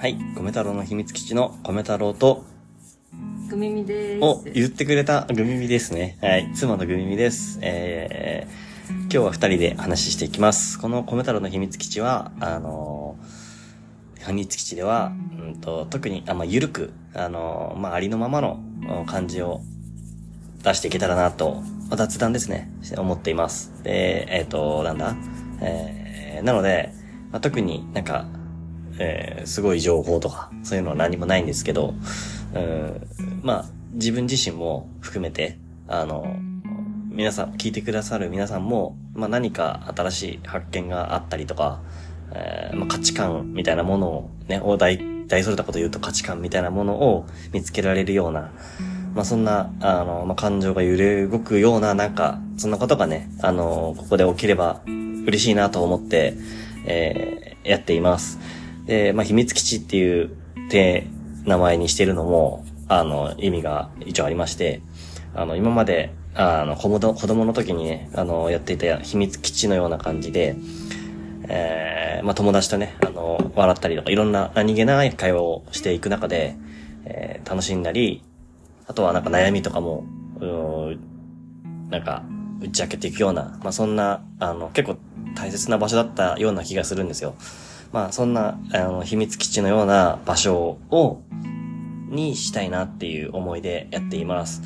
はい。米太郎の秘密基地の米太郎と、ぐみみです。を言ってくれたグミミですね。はい。妻のグミミです。えー、今日は二人で話していきます。この米太郎の秘密基地は、あのー秘密基地では、うんと、特に、あ、まあ、ゆるく、あのーまあ、ありのままのうん感じを出していけたらなと、まあ雑談ですね、思っています。で、えっ、と、なんだ？えー、なので、まあ、特になんか、えー、すごい情報とか、そういうのは何もないんですけど、うん、まあ、自分自身も含めて、あの、皆さん、聞いてくださる皆さんも、まあ何か新しい発見があったりとか、えーまあ、価値観みたいなものをね、を大、大それたこと言うと価値観みたいなものを見つけられるような、まあそんな、あの、まあ感情が揺れ動くような、なんか、そんなことがね、あの、ここで起きれば嬉しいなと思って、えーやっています。で、まあ秘密基地っていう、て、名前にしてるのも、あの、意味が一応ありまして、あの、今まで、あの、子供の時にね、あの、やっていた秘密基地のような感じで、えー、まあ、友達とね、あの、笑ったりとか、いろんな何気ない会話をしていく中で、えー楽しんだり、あとはなんか悩みとかも、うーんなんか、打ち明けていくような、まあ、そんな、あの、結構大切な場所だったような気がするんですよ。まあ、そんな、あの、秘密基地のような場所を、にしたいなっていう思いでやっています。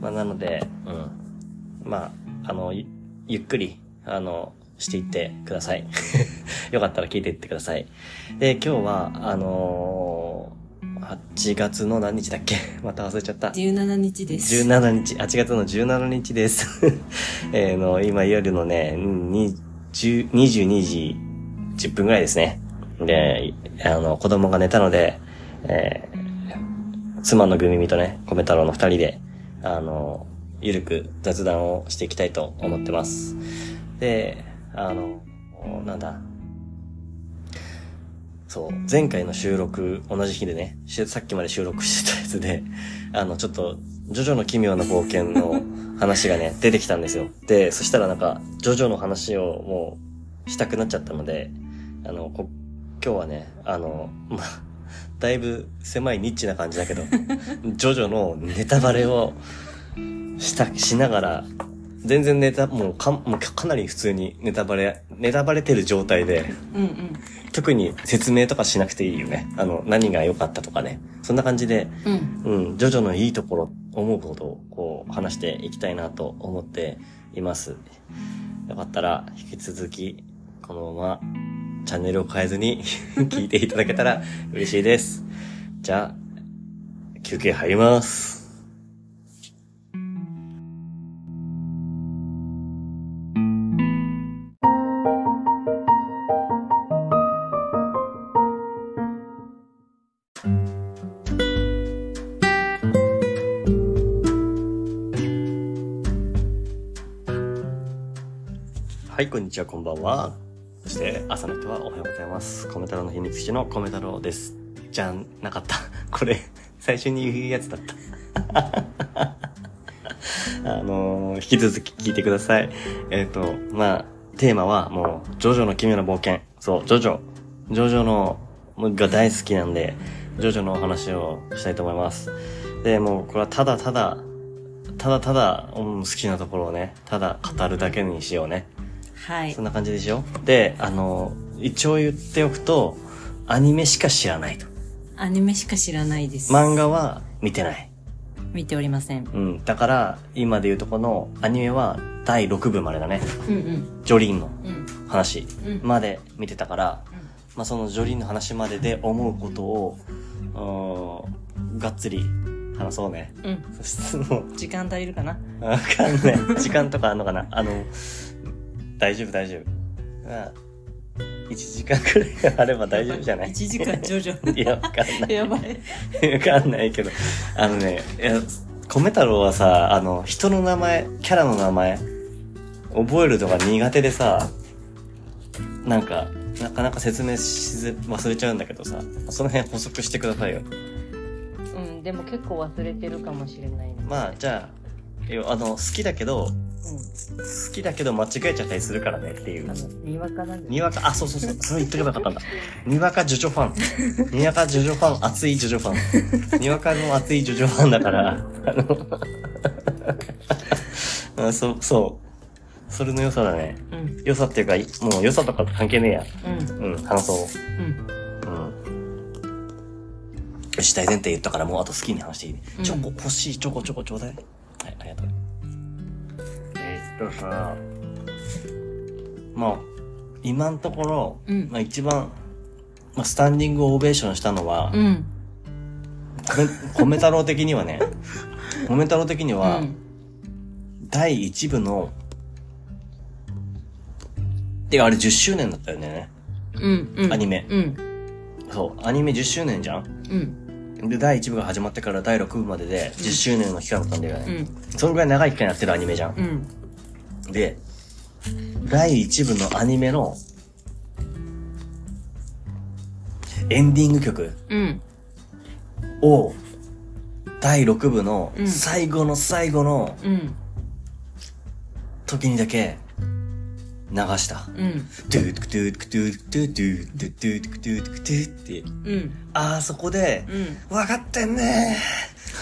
まあ、なので、うん。まあ、あの、ゆゆっくり、あの、していってください。よかったら聞いていってください。で、今日は、あのー8月の何日だっけ？また忘れちゃった。17日です。17日、8月の17日です。えーの、今夜のね、に10 22時10分ぐらいですね。で、あの、子供が寝たので、えー妻のぐみみとね、米太郎の二人で、あの、ゆるく雑談をしていきたいと思ってます。で、あの、なんだ、そう、前回の収録、同じ日でね、しさっきまで収録してたやつで、あの、ちょっと、ジョジョの奇妙な冒険の話がね、出てきたんですよ。で、そしたらなんか、ジョジョの話をもう、したくなっちゃったので、あの、こ今日はね、あの、まあ、だいぶ狭いニッチな感じだけど、ジョジョのネタバレをした、しながら、全然ネタ、もうか、もうかなり普通にネタバレ、ネタバレてる状態で、うんうん。特に説明とかしなくていいよね。あの、何が良かったとかね。そんな感じで、うん。うん、ジョジョのいいところ、思うことを、こう、話していきたいなと思っています。よかったら、引き続き、このまま、チャンネルを変えずに 聞いていただけたら嬉しいです。じゃあ、休憩入ります。はい、こんにちは、こんばんは。そして、朝の人はおはようございます。米太郎の秘密基地の米太郎です。じゃん、なかった。これ、最初に言うやつだった。あのー、引き続き聞いてください。えっ、と、まあ、テーマはもう、ジョジョの奇妙な冒険。そう、ジョジョ。ジョジョの、が大好きなんで、ジョジョのお話をしたいと思います。で、もう、これはただただ、ただただ、うん、好きなところをね、ただ語るだけにしようね。はいそん。な感じでしょ？で、あの、一応言っておくと、アニメしか知らないと。アニメしか知らないです。漫画は見てない。見ておりません。うん。だから、今で言うとこのアニメは第6部までだね。うんうん。ジョリーンのうん。話うんまで見てたから、まあそのジョリーンの話までで思うことを、うーん、がっつり話そうね。うん。そしてもう、時間足りるかな？わかんない。時間とかあんのかな？あの、大丈夫大丈夫。まあ、1時間くらいあれば大丈夫じゃない ?1 時間徐々。いや、わかんない。やばい。わかんないけど。あのね、いや、米太郎はさ、あの、人の名前、キャラの名前、覚えるのが苦手でさ、なんか、なかなか説明しず、忘れちゃうんだけどさ、その辺補足してくださいよ。うん、でも結構忘れてるかもしれないね。まあ、じゃあ、あの、好きだけど、好きだけど間違えちゃったりするからねっていうあ。の、にわかなんで。にわか、あ、そうそうそう、それ言っとけばよかったんだ。にわかジョジョファン。にわかジョジョファン、熱いジョジョファン。にわかの熱いジョジョファンだから、あの、あそう、そう。それの良さだね。うん。良さっていうか、もう良さとか関係ねえや。うん。うん、話そう。うん。うん。よし、大前提言ったからもうあと好きに話していい、うんチョコ欲しい、チョコチョコちょうだい。はい、ありがとう。えーっとさ、まあ、今のところ、うんまあ一番、まあスタンディングオベーションしたのは、うん。米米太郎的にはね、米太郎的には、うん第1部の、てかあれ10周年だったよね。うん。うん。アニメうん。そう、アニメ10周年じゃん？うん。で、第1部が始まってから第6部までで10周年の期間だったんだよね。うん。そのぐらい長い期間やってるアニメじゃん。うん。で、第1部のアニメのエンディング曲うん。を第6部のうん最後の最後のうん。時にだけ流した。うん。ドゥートゥクドゥートゥクドゥートゥクドゥートゥクドゥートゥクドゥートゥクドゥーって、うん。あーそこで、うん。わかってんね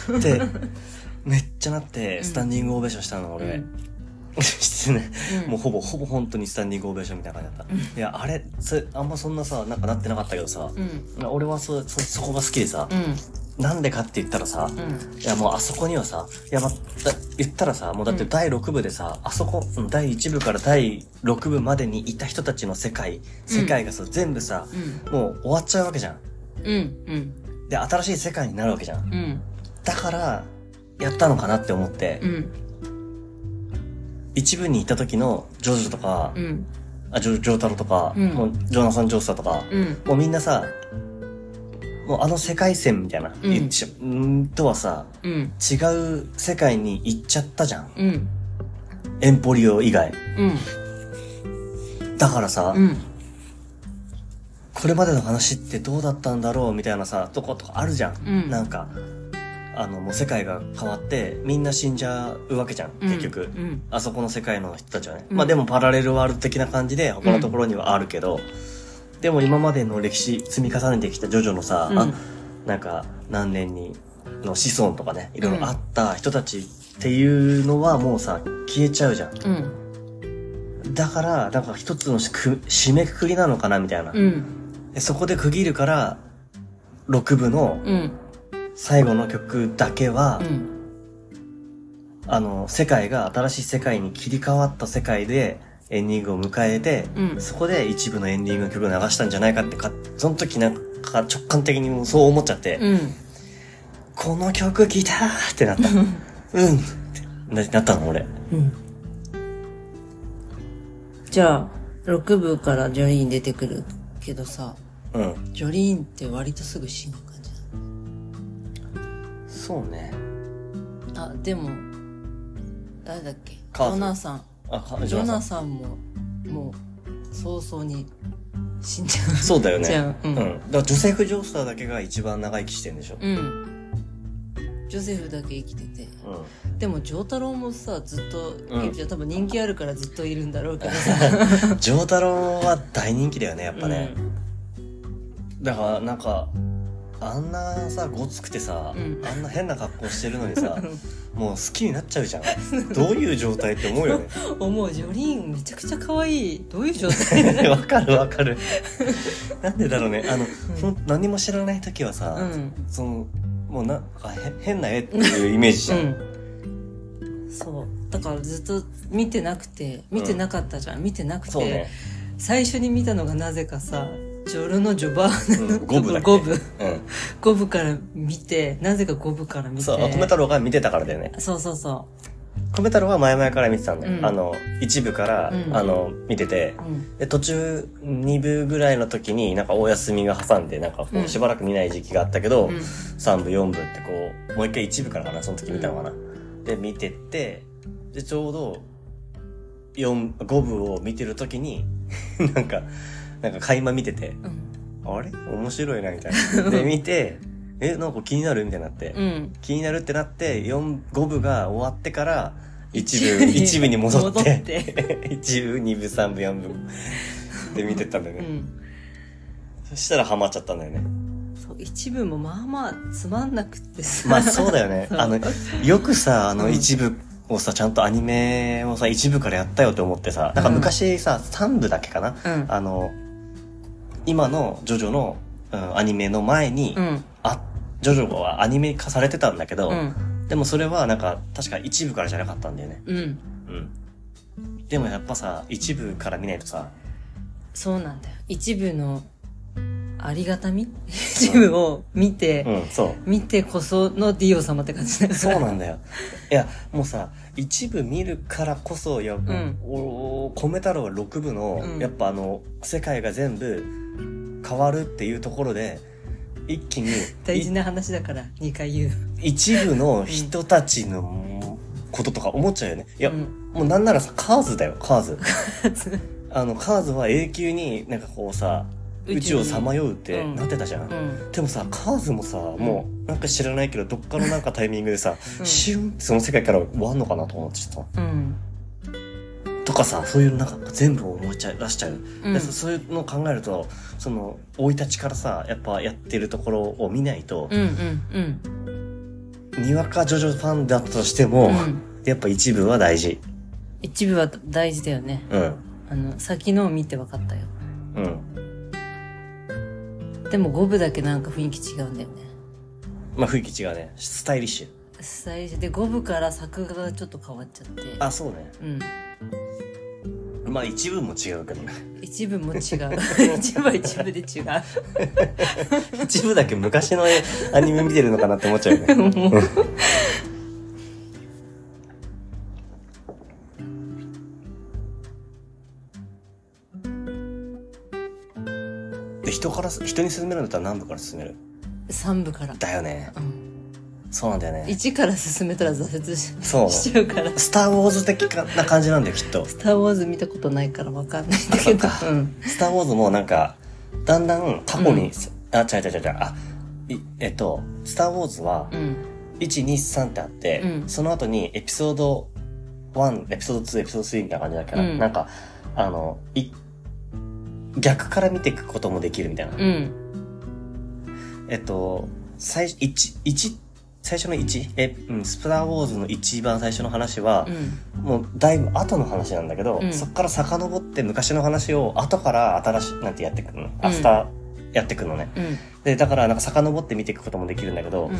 ーって、めっちゃなって、スタンディングオベーションしたの、俺。してね、うんもうほぼ、ほぼ本当にスタンディングオベーションみたいな感じだった。いや、あれ、そあんまそんなさ、なんかなってなかったけどさ、うん。俺はそ、そ、そこが好きでさ、うん。なんでかって言ったらさ、うん。いやもうあそこにはさ、いやま、だ言ったらさ、もうだって第6部でさ、あそこ、うん第1部から第6部までにいた人たちの世界、世界がさ、全部さ、うん。もう終わっちゃうわけじゃん。うん。うん。で、新しい世界になるわけじゃん。うん。だから、やったのかなって思って、うん。一部に行った時のジョジョとか、うん。あ、ジョ、ジョータロとか、うんもうジョナサン・ジョースターとか、うん。もうみんなさ、もうあの世界線みたいな、うんうんとはさ、うん。違う世界に行っちゃったじゃん。うん。エンポリオ以外。うん。だからさ、うん。これまでの話ってどうだったんだろうみたいなさ、とことかあるじゃん。うんなんか、あの、もう世界が変わって、みんな死んじゃうわけじゃん、結局。うん。あそこの世界の人たちはね。うんまあでもパラレルワールド的な感じで他のところにはあるけど、でも今までの歴史積み重ねてきたジョジョのさ、うんあなんか何年にの子孫とかね、いろいろあった人たちっていうのはもうさ、消えちゃうじゃん。うん。だから、なんか一つのしく締めくくりなのかなみたいな。そこで区切るから、6部のうん。最後の曲だけは、うん。あの、世界が新しい世界に切り替わった世界でエンディングを迎えて、うんそこで一部のエンディングの曲を流したんじゃないかってか、その時なんか直感的にもうそう思っちゃって、うん。この曲来たーってなった。うんってななったの俺。うん。じゃあ、6部からジョリーン出てくるけどさ、うん。ジョリーンって割とすぐ死ぬそうね。あ、でも、誰だっけ？ジカーズョナサン。あ、かジョナん。サンも、もう、早々に死んじゃう。そうだよね。じゃあうんだからジョセフ・ジョースターだけが一番長生きしてんでしょ。うん。ジョセフだけ生きてて。うん。でも、ジョータロウもさ、ずっとうんいるじゃん。多分人気あるからずっといるんだろうけどさ。ジョータロは大人気だよね、やっぱね。だから、なんか、あんなさ、ごつくてさ、うんあんな変な格好してるのにさ、もう好きになっちゃうじゃん。どういう状態って思うよね。思うジョリーンめちゃくちゃ可愛いどういう状態？わかるわかる。なんでだろうね。あの、ほん何も知らない時はさ、うんその、もうなんかへ変な絵っていうイメージじゃん。うんそうだからずっと見てなくて見てなかったじゃん、見てなくて、ね。最初に見たのがなぜかさジョルのジョバーナのうん五部だっけ？五部うん。五部から見てなぜか五部から見てそう、米太郎が見てたからだよね。そうそうそ米太郎は前々から見てたんだよ。うん。あの、一部から、うん。あの、見てて、で、途中、2部ぐらいの時に、なんかお休みが挟んで、なんかこうしばらく見ない時期があったけど、うん。3部、4部ってこう、もう一回1部からかな、その時見たのかな。で、見てって、で、ちょうど、4、5部を見てる時に、なんか、なんか垣間見てて、うん。あれ？面白いな、みたいな。で、見て、え、なんか気になるみたいになって、うん。気になるってなって、4、5部が終わってから、一部、一部に 戻って、戻って。一部、二部、三部、四部。で見てったんだよね。うん。そしたらハマっちゃったんだよね。そう一部もまあまあつまんなくってさ。まあそうだよね。あの、よくさ、あのうん。一部をさ、ちゃんとアニメをさ、一部からやったよって思ってさ、なんか昔さ、三部だけかな？うん。あの、今のジョジョの、うん、アニメの前に、うんあ、ジョジョはアニメ化されてたんだけど、うんでもそれはなんか、確か一部からじゃなかったんだよね。うんうん。でもやっぱさ、一部から見ないとさ、そうなんだよ一部のありがたみ？一部を見て、うん、そう。見てこそのディオ様って感じだからそうなんだよ。いや、もうさ、一部見るからこそ、いや、んお米太郎は6部の、うんやっぱあの、世界が全部変わるっていうところで、一気に、大事な話だから2回言うい一部の人たちのこととか思っちゃうよね。いや、うんもうなんならさ、カーズだよ、カーズ。あの、カーズは永久になんかこうさ、宇宙をさまようってうんなってたじゃん。うんでもさ、カーズもさ、もう、なんか知らないけど、どっかのなんかタイミングでさ、うんシュンってその世界から終わんのかなと思ってた。うんとかさ、そういうなんか全部思いちゃ出しちゃう。うんでそそういうのを考えると、その、生い立ちからさ、やっぱやってるところを見ないとう、んうんうんにわかジョジョファンだとしても、うんやっぱ一部は大事。一部は大事だよねうん。あの先のを見て分かったようん。でも5部だけなんか雰囲気違うんだよねまあ雰囲気違うね。スタイリッシュ。最初で5部から作画がちょっと変わっちゃってあ、そうね。うんまあ一部も違うけどね。一部も違う 一部は一部で違う 一部だけ昔のアニメ見てるのかなって思っちゃうよね。人に勧めるんだったら何部から勧める。3部から、だよね。うん、そうなんだよね。1から進めたら挫折しそう。しちゃうから。スター・ウォーズ的な感じなんだよ、きっと。スター・ウォーズ見たことないから分かんないんだけど。うん。スター・ウォーズもなんか、だんだん過去に、あ、違う違う違う違う、あ、いえっと、スター・ウォーズは、うん。1、2、3ってあって、うん。その後にエピソード1、エピソード2、エピソード3みたいな感じだから、うん。なんか、あの、い、逆から見ていくこともできるみたいな。うん。えっと、最初、1、1、最初の1、え、うん、スプラーウォーズの一番最初の話はう、ん。もうだいぶ後の話なんだけど、うん。そっから遡って昔の話を後から新しい、なんてやってくるの？アフターやってくるのね。うん。で、だからなんか遡って見ていくこともできるんだけど、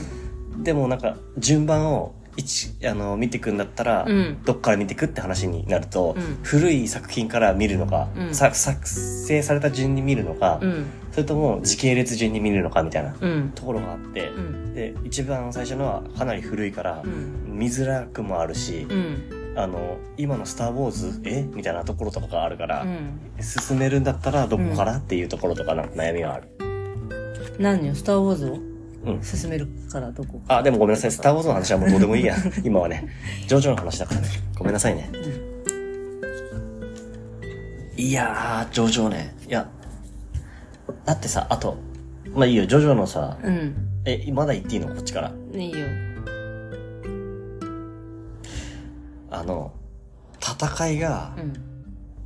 でもなんか順番を一あの見ていくんだったら、うん。どっから見ていくって話になると、うん。古い作品から見るのか、うん。さ作成された順に見るのか、うん。それとも時系列順に見るのかみたいなうん。ところがあって、うん。で一番最初のはかなり古いからう、ん。見づらくもあるし、うん。あの今の「スター・ウォーズ」え？みたいなところとかがあるから、うん。進めるんだったらどこから、っていうところとかなんか悩みがある。何よ？スター・ウォーズを？うん進めるからどこあ、でもごめんなさい。スター・ウォーズの話はもうどうでもいいや。今はね。ジョジョの話だからね。ごめんなさいね。いやー、ジョジョね。いや、だってさ、あと、まあいいよ、ジョジョのさ、うんえ、まだ言っていいの？こっちから。いいよあの、戦いがう、ん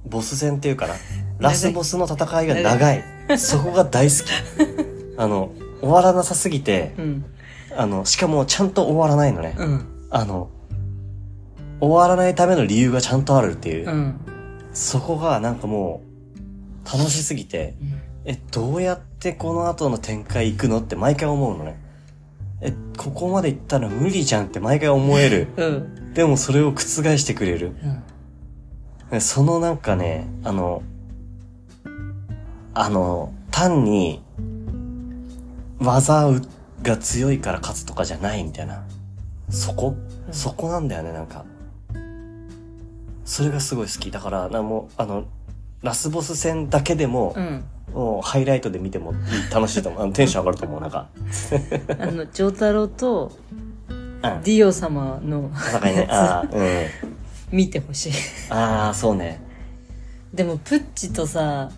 ボス戦っていうかな。ラスボスの戦いが長い。そこが大好き。あの、終わらなさすぎて、うんあの、しかもちゃんと終わらないのね。うんあの、終わらないための理由がちゃんとあるっていう。うんそこがなんかもう、楽しすぎて、え、どうやってこの後の展開行くのって毎回思うのね。え、ここまで行ったら無理じゃんって毎回思える。うんでもそれを覆してくれる。うんでそのなんかね、あの、あの、単に、技が強いから勝つとかじゃないみたいな。そこ、うんそこなんだよね、なんか。それがすごい好き。だから、なもう、あの、ラスボス戦だけでもう、んもうハイライトで見ても楽しいと思う。あのテンション上がると思う、なんか。あの丈太郎とうん。ディオ様の戦いね。ああ、うん。見てほしいああ、そうね。でもプッチとさ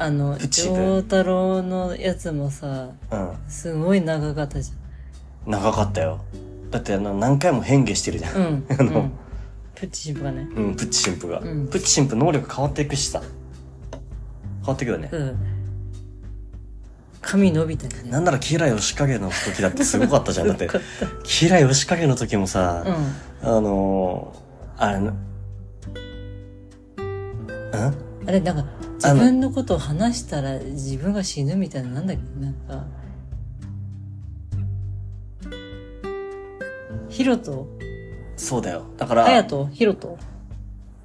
あの丈太郎のやつもさうん。すごい長かったじ長かったよ。だってあの、何回も変化してるじゃん。ゃんうん あのうんプッチ神父がねうん、プッチ神父が。うんプッチ神父能力変わっていくしさ。変わっていくよね。うん髪伸びたりねなんなら、キラヨシカゲの時だってすごかったじゃん。だってキラヨシカゲの時もさ、たうんあのー、あれな、んあれなんか自分のことを話したら自分が死ぬみたいななんだっけ？なんかヒロト？そうだよ。だから、ハヤトヒロト？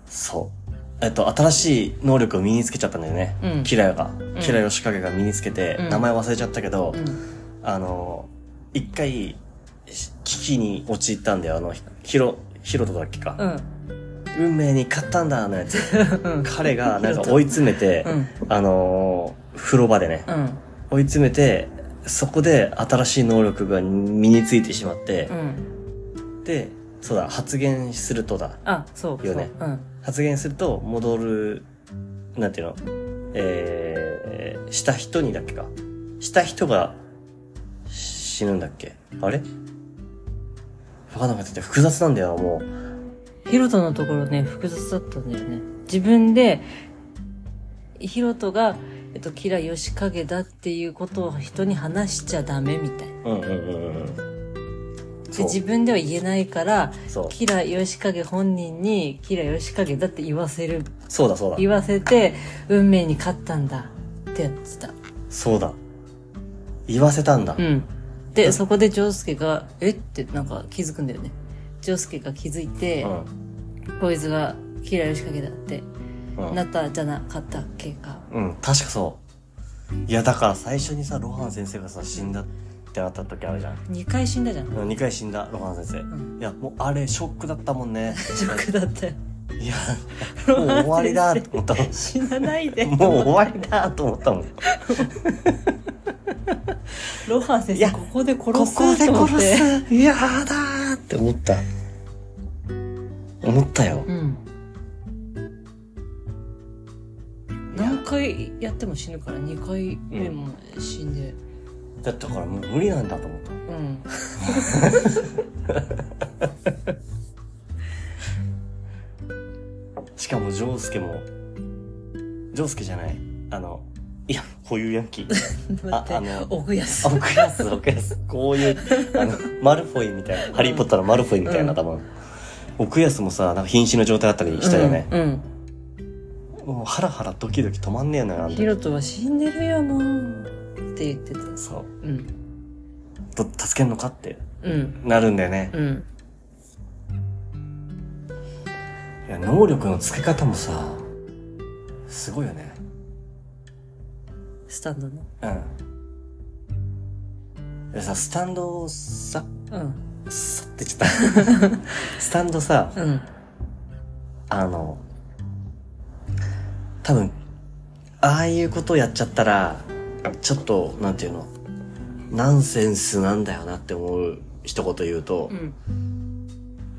そう。えっと、新しい能力を身につけちゃったんだよね。うんキラヨが。んキラヨシカゲが身につけて、うん名前忘れちゃったけど、うんあの、一回、し危機に陥ったんだよ。あの、ヒロ、ヒロトだっけか。うん運命に勝ったんだ、のやつ。うん。彼が、なんか追い詰めて、うん。あのー風呂場でね、うん。追い詰めて、そこで新しい能力が身についてしまって。う、ん。で、そうだ、発言するとだ。あそうよね。発言すると戻る、なんていうの？えー、した人にだっけか。した人が死ぬんだっけ。あれ？わかんなかった。複雑なんだよ、もう。ヒロトのところね複雑だったんだよね自分でヒロトが、えっと、キラヨシカゲだっていうことを人に話しちゃダメみたいなうんうんうんで自分では言えないから。キラヨシカゲ本人にキラヨシカゲだって言わせるそうだそうだ。言わせて運命に勝ったんだってやってたそうだ。言わせたんだ。うんでそこでジョウスケが「え？っ?」てなんか気づくんだよねジョウスケが気づいて、こいつがキラヨシカゲだってなったじゃなかったっけかうん、確かそう。いや、だから最初にさ、ロハン先生がさ、死んだってなった時あるじゃん。2回死んだじゃんうん2回死んだ、ロハン先生。んいや、もうあれ、ショックだったもんね。ショックだったよいや、もう終わりだと思ったもん。死なないでもう終わりだと思ったもん。ロハン先生ここで殺こすこでと思っ殺てす。いやだーって思った。思ったよ。うん何回やっても死ぬから2回目も死んでだってだからもう無理なんだと思った。うん かも、ジョウスケも、ジョウスケじゃない。あの、いや、こういうヤンキー。待ってあの奥安奥安、奥安。こういう、あの、マルフォイみたいな、ハリーポッターのマルフォイみたいな、うん多分。奥安もさ、なんか瀕死の状態だったりしたよね。うんもうハラハラドキドキ止まんねえのよ、ヒロトは死んでるよもうって言ってたそう。うんど助けんのかってうんなるんだよね。うんや、能力の付け方もさ、すごいよね。スタンドの？うん。でさ、スタンドをさ、うん。さってちょっとスタンドさ、うん。あの、多分、ああいうことをやっちゃったら、ちょっと、なんていうの、ナンセンスなんだよなって思う一言言うと、うん。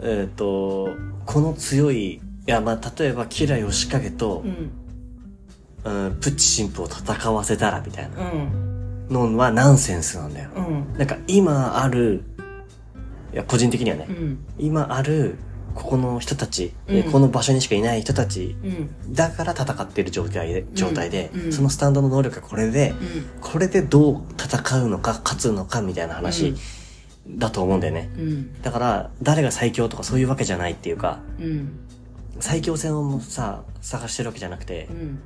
えっ、と、この強い、いや、まあ、例えば、キラヨシカゲとう、ん。うん、プッチ神父を戦わせたらみたいな。うん。のはナンセンスなんだよ。うん。なんか今ある、いや、個人的にはね、うん。今ある、ここの人たち、うん。この場所にしかいない人たち、うん。だから戦ってる状態で、状態で、うん。そのスタンドの能力がこれで、うん。これでどう戦うのか、勝つのかみたいな話だと思うんだよね。うん。だから、誰が最強とかそういうわけじゃないっていうか、うん最強戦をさ、探してるわけじゃなくて、うん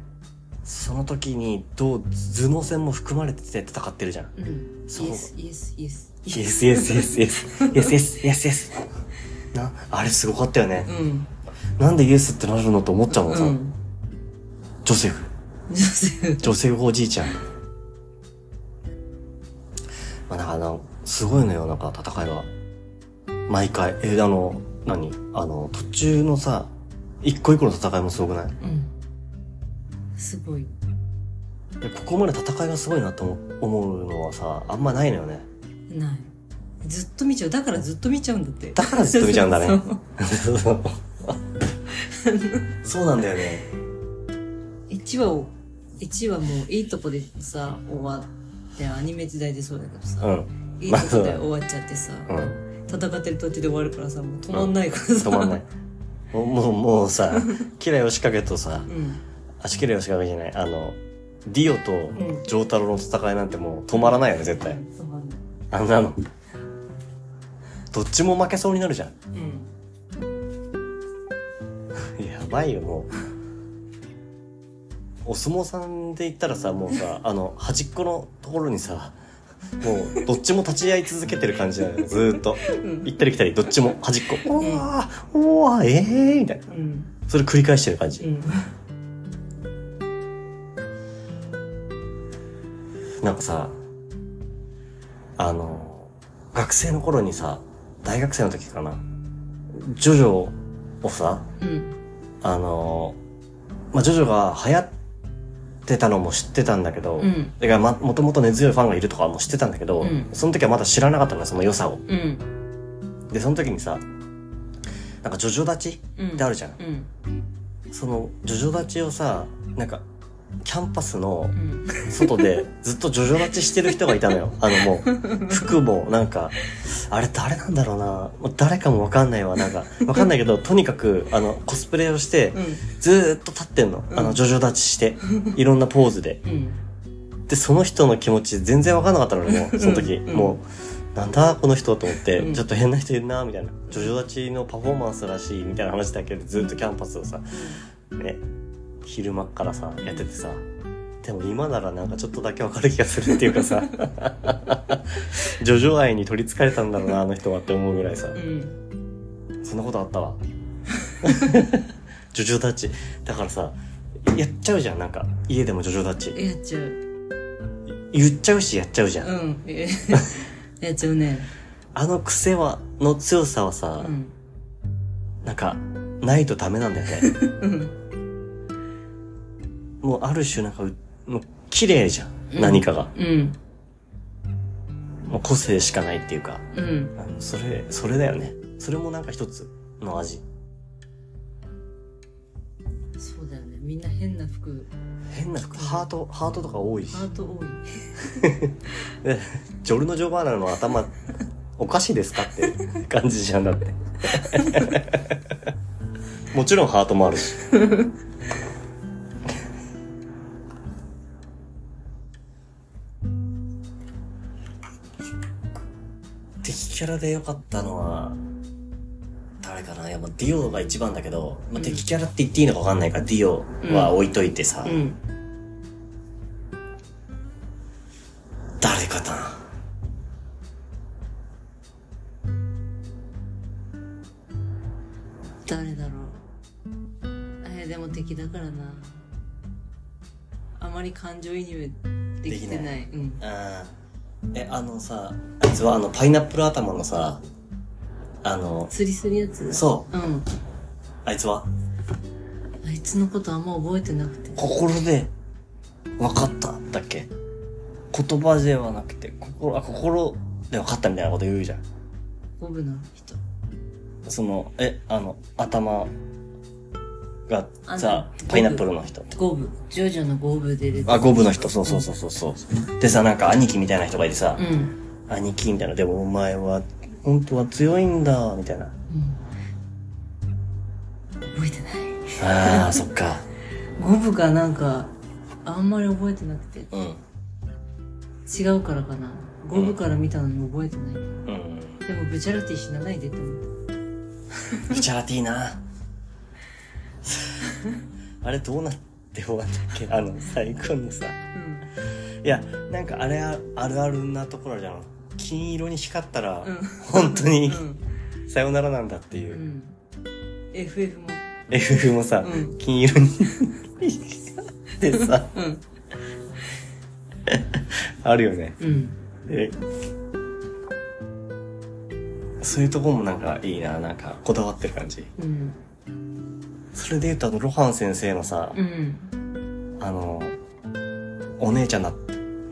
その時にどう、頭脳戦も含まれてて戦ってるじゃん。うんそうイエスイエスイエス yes, yes, yes, yes, yes, yes, yes, yes. な、あれすごかったよね。うんなんでイエスってなるのと思っちゃうもんさ。うんジョセフ。ジョセフジョセフおじいちゃん。まあ、なんかあの、すごいのよ、なんか戦いが。毎回。えーあの、何？あの、途中のさ、一個一個の戦いもすごくない？うん。すごい。でここまで戦いがすごいなと思思うのはさ、あんまないのよね。ない。ずっと見ちゃう。だからずっと見ちゃうんだって。だからずっと見ちゃうんだね。そう。なんだよね。1話を1話もういいとこでさ終わってアニメ時代でそうだけどさ、うん。いいとこで終わっちゃってさ、うん。戦ってる途中で終わるからさもう止まんないからさ、止まんない。もう、もうさ、キラヨシカゲとさ、うん。あ、キラヨシカゲじゃない、あの、ディオとんジョータロの戦いなんてもう止まらないよね、絶対。あんなの。どっちも負けそうになるじゃん。うん。やばいよ、もう。お相撲さんで言ったらさ、もうさ、あの、端っこのところにさ、もう、どっちも立ち会い続けてる感じなのよ、ずーっと。行ったり来たり、どっちも端っこ。おー、おー、ええー、みたいな。うん。それ繰り返してる感じ。うん。なんかさ、あの、学生の頃にさ、大学生の時かな、ジョジョをさ、うん。あの、まあ、ジョジョが流行ってたのも知ってたんだけど、うんだからま、もともと根強いファンがいるとかも知ってたんだけど、うんその時はまだ知らなかったのよ、その良さを。うん。で、その時にさ、なんかジョジョ立ちうん。ってあるじゃん。その、ジョジョ立ちをさ、なんか、キャンパスのうん。外でずっとジョジョ立ちしてる人がいたのよ。あのもう、服もなんか、あれ誰なんだろうな。もう誰かもわかんないわ。なんか、わかんないけど、とにかく、あの、コスプレをして、ずーっと立ってんの。あの、ジョジョ立ちして、いろんなポーズで。うん。で、その人の気持ち全然わかんなかったのね、もう、その時。うんもう、なんだこの人と思って、うんちょっと変な人いるな、みたいな。ジョジョ立ちのパフォーマンスらしい、みたいな話だけでずっとキャンパスをさ、ね、昼間っからさ、やっててさ、でも今ならなんかちょっとだけわかる気がするっていうかさ、ジョジョ愛に取り憑かれたんだろうな、あの人はって思うぐらいさ、うん。そんなことあったわ。ジョジョ立ち。だからさ、やっちゃうじゃん、なんか。家でもジョジョ立ち。やっちゃう。言っちゃうし、やっちゃうじゃん。うん。え やっちゃうね。あの癖は、の強さはさ、うん。なんか、ないとダメなんだよね。うん。もうある種なんかう、もう綺麗じゃん。うん何かが。うん。もう個性しかないっていうか。うん。あのそれ、それだよね。それもなんか一つの味。そうだよね。みんな変な服、変な服、ハート、ハートとか多いし。ハート多い。で ジョルノ・ジョバーナの頭、おかしいですかって感じじゃんだって。もちろんハートもあるし。キャラで良かったのは、誰かな？いや、まあ、ディオが一番だけど、まあ、敵キャラって言っていいのか分かんないから、ディオは置いといてさ、うん。誰かな？誰だろう？えーでも敵だからな。あまり感情移入できてない。できうん。あーえ、あのさ、あいつはあの、パイナップル頭のさ、あの、釣りするやつ？そううん。あいつは？あいつのことあんま覚えてなくて。心で分かっただっけ？言葉ではなくて、心、あ、心で分かったみたいなこと言うじゃん。ボブの人。その、え、あの、頭があさの、パイナップルの人。ゴブ。ジョジョのゴブで出てあ、ゴブの人、そうそうそうそうそう。でさ、なんか兄貴みたいな人がいてさう、ん。兄貴みたいな、でもお前は、本当は強いんだ、みたいな。うん。覚えてない。ああ、そっか。ゴブがなんか、あんまり覚えてなくて。うん。違うからかな。ゴブから見たのに覚えてない。うん。でもブチャラティ死なないでって思っブチャラティーな。あれどうなって終わったっけ？あの、最後のさ。た。いや、なんかあれああるあるなところじゃん。金色に光ったら、うん本当にうん。さよならなんだっていうう。ん。FF も。FF もさ、うん金色に光ってさ、うん。あるよね。うん。で、そういうとこもなんかいいな、なんかこだわってる感じ。うん。それで言うとあの、ロハン先生のさ、うん。あの、お姉ちゃんだ、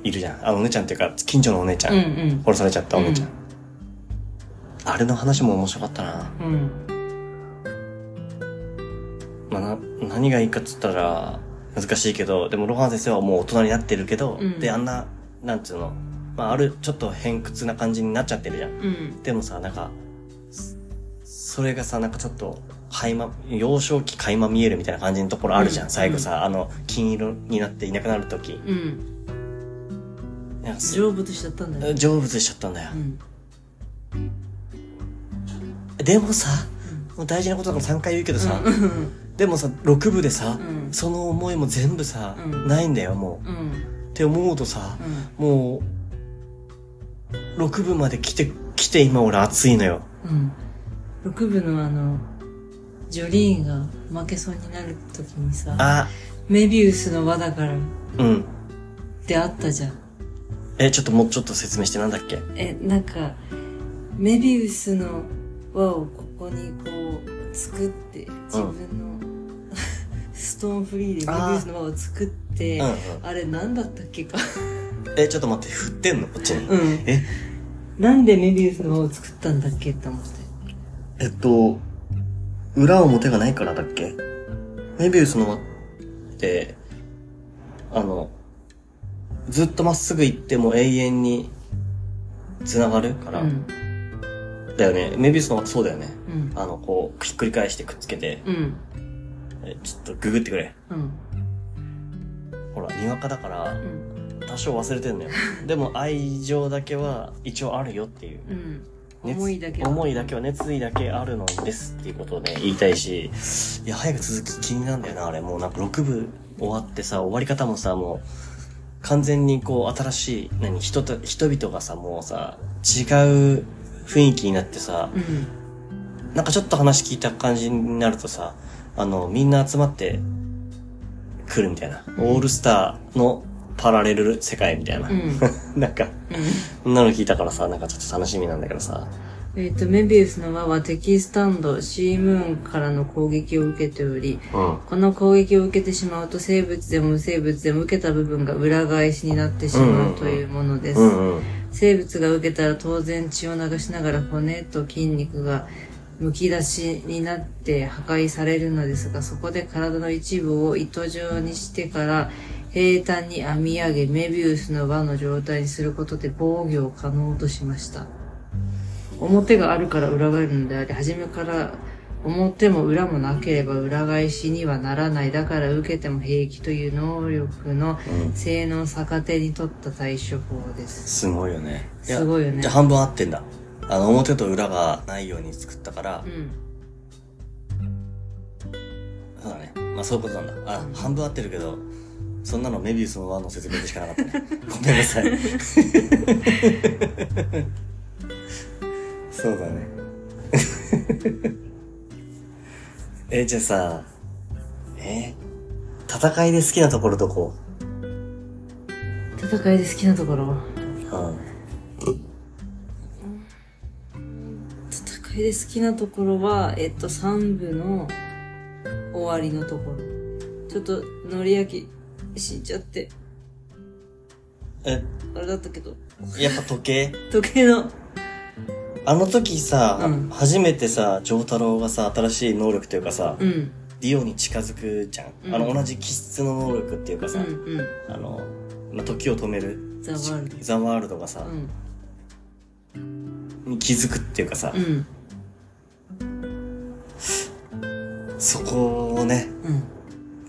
いるじゃん。あのお姉ちゃんっていうか、近所のお姉ちゃん。うんうん殺されちゃったお姉ちゃん。うんあれの話も面白かったな。うん。まあ、な、何がいいかっつったら、難しいけど、でもロハン先生はもう大人になってるけど、うんで、あんな、なんつうの、まあ、ある、ちょっと偏屈な感じになっちゃってるじゃん。うん。でもさ、なんか、そそれがさ、なんかちょっと、垣間、幼少期垣間見えるみたいな感じのところあるじゃん、うん最後さ、あの、金色になっていなくなるとき。うん。成仏しちゃったんだよ。成仏しちゃったんだよう。ん。でもさ、もう大事なことだから3回言うけどさ、うん。でもさ、6部でさ、うんその思いも全部さ、うんないんだよ、もう。うん。って思うとさ、うん。もう、6部まで来て、来て今俺熱いのよ。うん。6部のあの、ジョリーンが負けそうになる時にさ、あ、メビウスの輪だからうん。ってあったじゃん。え、ちょっともうちょっと説明してなんだっけ？え、なんか、メビウスの輪をここにこう作って、自分の、ストーンフリーでメビウスの輪を作って、うんうんあれ何だったっけか。え、ちょっと待って、振ってんの？こっちに。うん。え、なんでメビウスの輪を作ったんだっけって思って。えっと、裏表がないからだっけ？メビウスの輪って、あの、ずっとまっすぐ行っても永遠に繋がるから、うん。だよね。メビウスの輪ってそうだよね。うん。あの、こう、ひっくり返してくっつけて、うん。えちょっとググってくれ。うん。ほら、にわかだからう、ん。多少忘れてんのよ。でも愛情だけは一応あるよっていう。思いだけは思いだけは熱意だけあるのですっていうことをね、言いたいし、いや、早く続き気になるんだよな、あれ。もうなんか6部終わってさ、終わり方もさ、もう、完全にこう、新しい、何、人と、人々がさ、もうさ、違う雰囲気になってさ、うん。なんかちょっと話聞いた感じになるとさ、あの、みんな集まって来るみたいな。オールスターのパラレル世界みたいな。うん。なんか、うん。そんなの聞いたからさ、なんかちょっと楽しみなんだけどさ。えっ、と、メビウスの輪は敵スタンド C ムーンからの攻撃を受けており、うん。この攻撃を受けてしまうと生物でも無生物でも受けた部分が裏返しになってしまうというものです。うんうん。生物が受けたら当然血を流しながら骨と筋肉が剥き出しになって破壊されるのですが、そこで体の一部を糸状にしてから平坦に編み上げ、メビウスの輪の状態にすることで防御を可能としました。表があるから裏返るのであり、初めから表も裏もなければ裏返しにはならない。だから受けても平気という能力のうん性能を逆手に取った対処法です。すごいよね。やすごいよねじゃあ半分合ってんだ。あの、表と裏がないように作ったからう、ん。そうだね。まあそういうことなんだ。あ、半分合ってるけど、そんなのメビウスの輪の説明でしかなかったね。ごめんなさい。そうだね。え、じゃあさ、え戦いで好きなところどこ？戦いで好きなところ？うん。戦いで好きなところは、えっと、3部の終わりのところ。ちょっと、のりやき死んじゃって、え、あれだったけど、やっぱ時計？時計の、あの時さ、うん。初めてさ、丈太郎がさ、新しい能力というかさ、うん、ディオに近づくじゃん。うん。あの、同じ気質の能力っていうかさ、うん、うん、あの、まあ、時を止める。ザ・ワールド。ザ・ワールドがさう、ん、に気づくっていうかさう、ん、そこをね、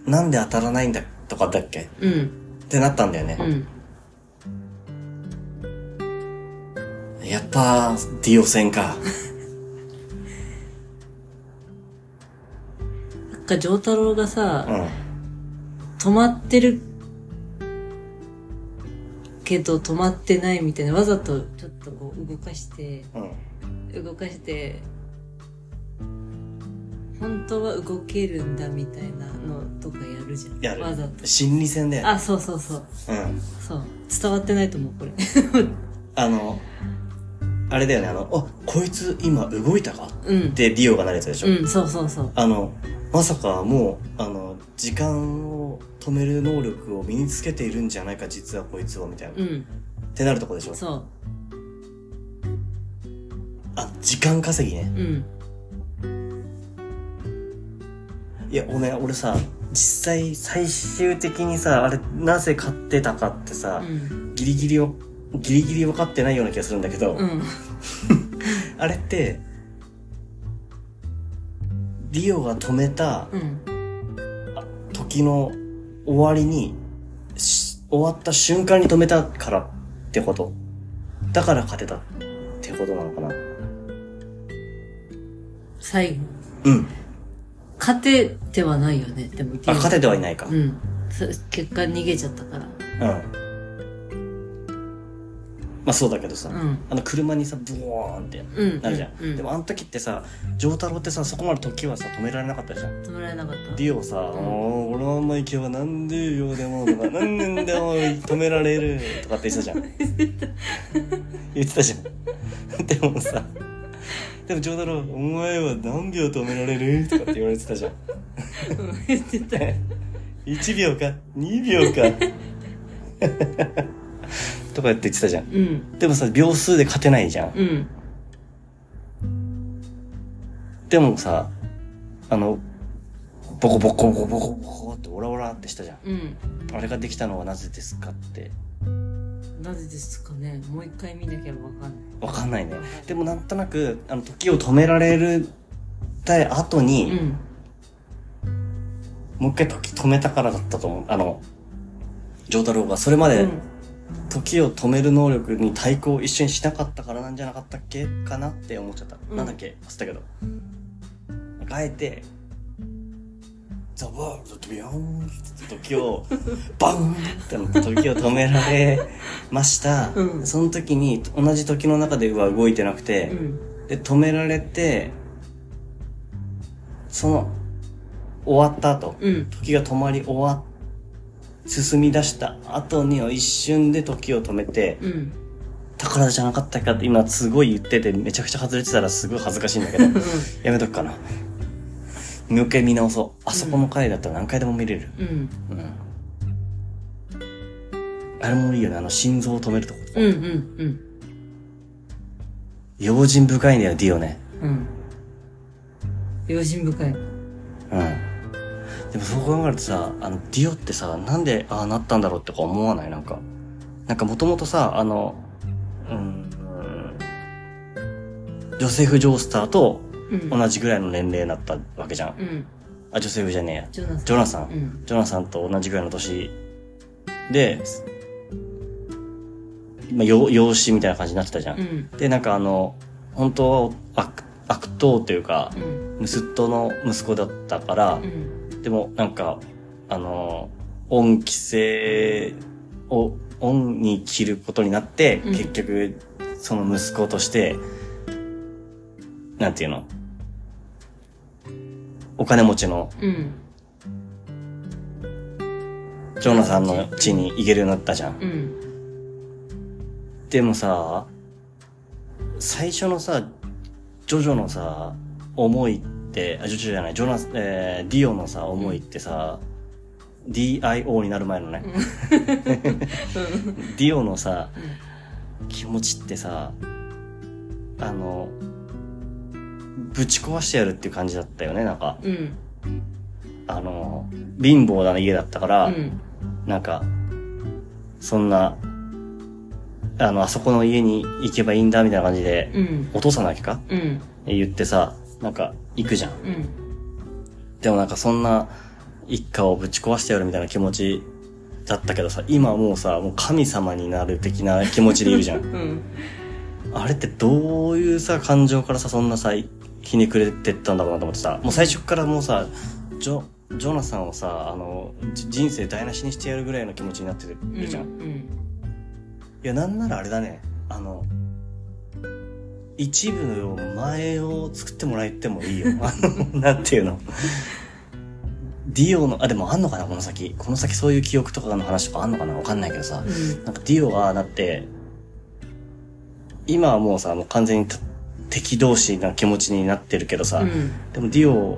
うん、なんで当たらないんだとかだっけ？うん、ってなったんだよね。うん。やっぱ、ディオ戦か。なんか、丈太郎がさ、うん。止まってるけど止まってないみたいな、わざとちょっとこう動かして、うん。動かして本当は動けるんだみたいなのとかやるじゃん。やる。わざと。心理戦だよね。あそうそうそう。うん。そう。伝わってないと思うこれ。あの、あれだよね、あの、あ、こいつ今動いたか？うん。ってディオがなるやつでしょ？うんそうそうそう。あの、まさかもう、あの、時間を止める能力を身につけているんじゃないか、実はこいつは、みたいな。っうん。てなるとこでしょ？そあ、時間稼ぎね。ううんいや、俺、俺さ、実際、最終的にさ、あれ、なぜ買ってたかってさ、うんギリギリを、ギリギリ分かってないような気がするんだけど、うん あれって、ディオが止めたうん。時の終わりに、し終わった瞬間に止めたからってこと。だから勝てたってことなのかな。最後。うん。勝ててはないよね。でも、あ、勝ててはいないか。うん。そ結果逃げちゃったから。うん。まあそうだけどさ、うん。あの車にさ、ブワーンってうん。なるじゃん。うん。でもあの時ってさ、丈太郎ってさ、そこまで時はさ、止められなかったじゃん。止められなかった。ディオさ、おー俺のまんま行けば何でよでもとか、何年でも止められるとかって言ってたじゃん。言ってたじゃん。でもさ、でも丈太郎、お前は何秒止められる？とかって言われてたじゃん。うん言ってた。1秒か ?2 秒か？とかって言ってたじゃん。うん。でもさ、秒数で勝てないじゃん。うん。でもさ、あの、ボコボコボコボコボコってオラオラってしたじゃん。うん。あれができたのはなぜですかって。なぜですかね？もう一回見なきゃわかんない。わかんないね。でもなんとなく、あの、時を止められるた後に、うん。もう一回時止めたからだったと思う。あの、丈太郎がそれまでうん時を止める能力に対抗一緒にしなかったからなんじゃなかったっけ？かなって思っちゃった。うんなんだっけ？忘れたけど。あえて、ザワールドビヨーンって時を、バンって時を止められました。うんその時に同じ時の中では動いてなくて、うん。で、止められて、その、終わった後、うん。時が止まり終わっ、進み出した後には一瞬で時を止めて、うん。宝じゃなかったかって今すごい言っててめちゃくちゃ外れてたらすごい恥ずかしいんだけど、やめとくかな。もう一回見直そう。あそこの回だったら何回でも見れる。うん。うん。あれもいいよね、あの心臓を止めるとこ。うん。うん。用心深いんだよ、ディオね。うん。用心深い。うん。でもそう考えるとさ、あの、ディオってさ、なんでああなったんだろうってか思わない？なんか。なんかもともとさ、あの、うん、ジョセフ・ジョースターとうん。同じぐらいの年齢だったわけじゃん。うん。あ、ジョセフじゃねえや。ジョナサン。ジョナサン。うん。ジョナサンと同じぐらいの年で、まあ、養養子みたいな感じになってたじゃん。うん。で、なんかあの、本当は悪、悪党というかう、ん。盗人の息子だったからう、ん。でもなんか、あの、恩着せを、恩に着ることになって、うん結局、その息子として、なんていうの？お金持ちのうん。ジョナサンの地に行けるようになったじゃん。うん。でもさ、最初のさ、ジョジョのさ、思いって、あ、ジョジョじゃない、ジョナス、えー、ディオのさ、思いってさ、DIO になる前のね、ディオのさ、気持ちってさ、あの、ぶち壊してやるっていう感じだったよね、なんか。うん。あの、貧乏な家だったから、うん。なんか、そんな、あの、あそこの家に行けばいいんだみたいな感じで、うん。お父さんだっけか？うん。言ってさ、なんか、行くじゃん。うん。でもなんかそんな、一家をぶち壊してやるみたいな気持ちだったけどさ、今もうさ、もう神様になる的な気持ちでいるじゃん。うん。あれってどういうさ、感情からさ、そんなさ、ひねくれてったんだろうなと思ってさ、もう最初からもうさ、ジョ、ジョナサンをさ、あの、じ人生台無しにしてやるぐらいの気持ちになってるじゃん。うん。いや、なんならあれだね。あの、一部の前を作ってもらえてもいいよ。なんていうの。ディオの、あ、でもあんのかなこの先。この先そういう記憶とかの話とかあんのかなわかんないけどさ。うん。なんかディオが、だって、今はもうさ、もう完全にた敵同士な気持ちになってるけどさ、うん。でもディオ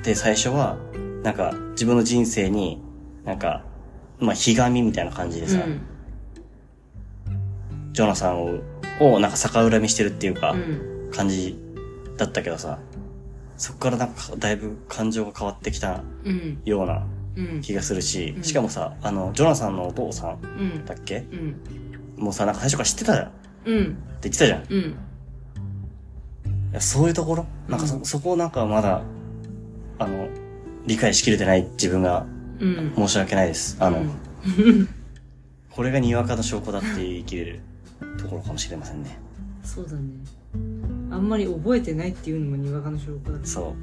って最初は、なんか自分の人生に、なんか、まあ、ひがみみたいな感じでさ、うん。ジョナサンを、をなんか逆恨みしてるっていうか、うん。感じだったけどさ、そこからなんかだいぶ感情が変わってきたうん。ようなうん。気がするし、うんしかもさ、あの、ジョナサンのお父さんうん。だっけうん。もうさ、なんか最初から知ってたってうん。言ってたじゃん。いうん。やそういうところ？なんかそ、うんそこをなんかまだあの、理解しきれてない自分がうん。申し訳ないです。あの、うん これがにわかの証拠だって言い切れるところかもしれませんね。そうだね。あんまり覚えてないっていうのもにわかの証拠だね。そ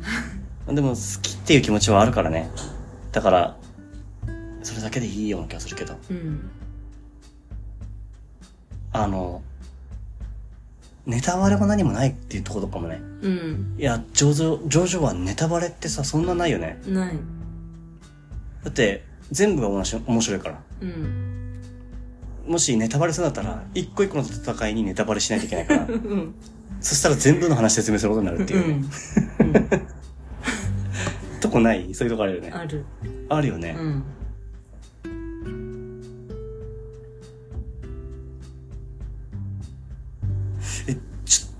う。でも好きっていう気持ちはあるからね。だから、それだけでいいような気がするけど。うん。あの、ネタバレも何もないっていうところかもね。うん。いや、ジョジョ、ジョジョはネタバレってさ、そんなないよね。ない。だって、全部が面白いから。うん。もしネタバレするんだったら、一個一個の戦いにネタバレしないといけないから。うん。そしたら全部の話説明することになるってういう、ねん。とこない？そういうとこあるよね。ある。あるよね。うん。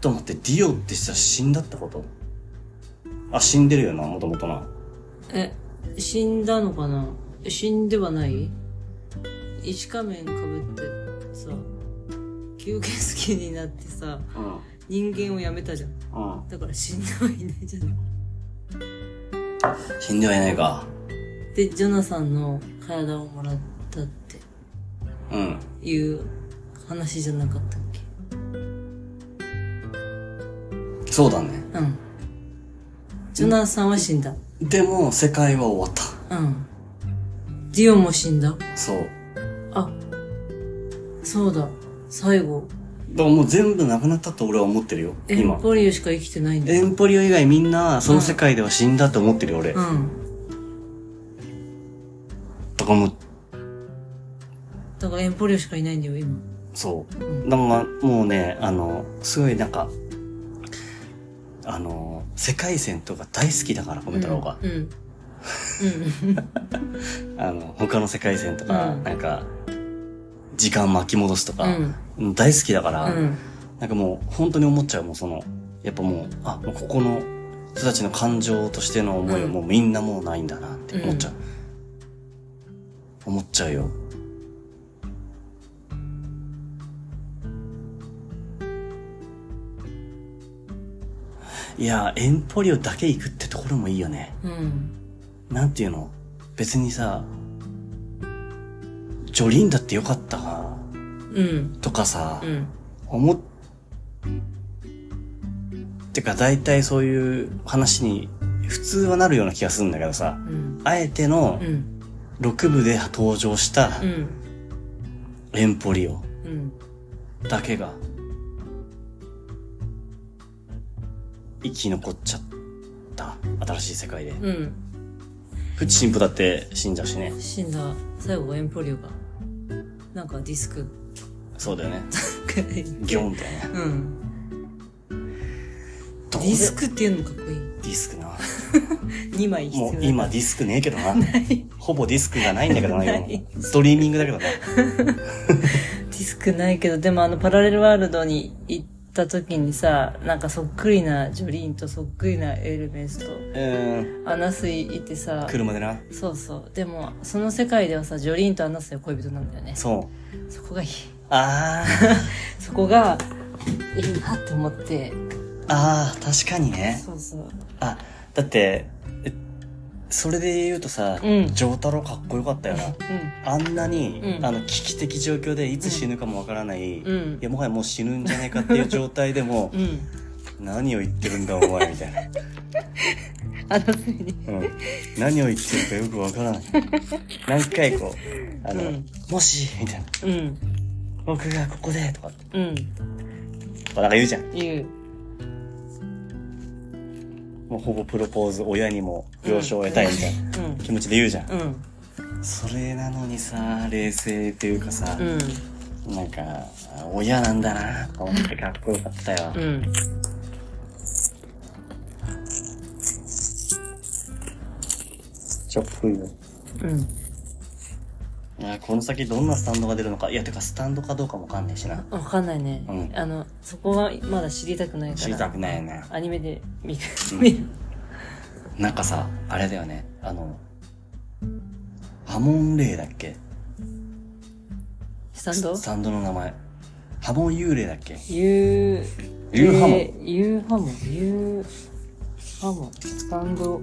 と待って、ディオってさ、死んだってこと？あ、死んでるよな、もともとな。え、死んだのかな？死んではない？石仮面かぶってさ、吸血鬼になってさ、うん。人間をやめたじゃん。うん。だから死んではいないじゃない。死んではいないか。で、ジョナサンの体をもらったってうん。いう話じゃなかったそうだね。うん。ジョナサンは死んだ。でも、世界は終わった。うん。ディオも死んだ。そう。あ、そうだ。最後。だからもう全部なくなったと俺は思ってるよ。エン今。ポリオしか生きてないんだ。エンポリオ以外みんな、その世界では死んだと思ってるよ、俺。うん。だからもう、だからエンポリオしかいないんだよ、今。そう。うんだからもうね、あの、すごいなんか、あの、世界線とか大好きだから、コメ太郎が。うん。うん。あの、他の世界線とか、うんなんか、時間巻き戻すとか、うんうん大好きだから、うん。なんかもう本当に思っちゃうもん、その、やっぱもう、あ、もうここの人たちの感情としての思いはうんもうみんなもうないんだなって思っちゃう。思っちゃうよ。いや、エンポリオだけ行くってところもいいよね。うん。なんていうの？別にさ、ジョリーンだってよかったかうん。とかさ、うん。思っ、てか大体そういう話に普通はなるような気がするんだけどさ、うん。あえてのうん。6部で登場したうん。エンポリオうん。だけが生き残っちゃった新しい世界で。うん。プチ神父だって死んじゃうしね。死んだ最後エンポリオが、なんかディスクそうだよね。ギョンみたいな。うん。どう？ディスクっていうのもかっこいい。ディスクな。2枚必要だもう今ディスクねえけどな。ない。ほぼディスクがないんだけどな、ない今。ストリーミングだけどな。ディスクないけど、でもあのパラレルワールドに行った時にさ、なんかそっくりなジョリーンとそっくりなエルメスとうーん。アナスイいてさ、車でな。そうそう。でも、その世界ではさ、ジョリーンとアナスイは恋人なんだよね。そう。そこがいい。あ そこが、いいなって思って。あ、ああ、確かにね。そうそう。あ、だって、えそれで言うとさ、うん丈太郎かっこよかったよな。うあんなに、うんあの、危機的状況でいつ死ぬかもわからない、ん。うんい。や、もはやもう死ぬんじゃないかっていう状態でも う、ん。何を言ってるんだお前、みたいな。アナスイに。うん。何を言ってるかよくわからない。何回こう、あの、うんもし、みたいな。うん。僕がここで、とかって、うん。なんか言うじゃん。言う。もうほぼプロポーズ、親にも了承を得たいみたいなうん。気持ちで言うじゃん。うん。それなのにさ、冷静っていうかさ、うん。なんか、親なんだなと思ってかっこよかったよ。うん。ちょっぷいよ。うん。この先どんなスタンドが出るのか。いや、てかスタンドかどうかもわかんないしな。わかんないね。うんあの、そこはまだ知りたくないから。知りたくないね。アニメで見る。うん。なんかさ、あれだよね。あの、ハモンレイだっけ？スタンド？スタンドの名前。ハモン幽霊だっけ？ユー、ユーハモ？ンえーユーハモ？ン、ハモ？ン、スタンド、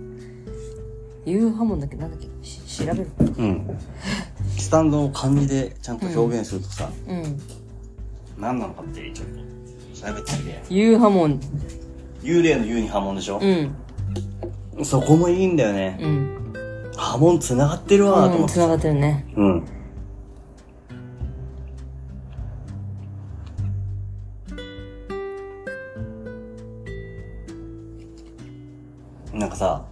ユーハモンだっけ？なんだっけ？し調べるうん。スタンドを漢字でちゃんと表現するとさ、うん。何なのかってちょっと調べてみて。ユーハモン。幽霊の幽に波紋でしょ？う、ん。そこもいいんだよね。うん。波紋繋がってるわーとうん、思って。繋がってるね。うん。なんかさ、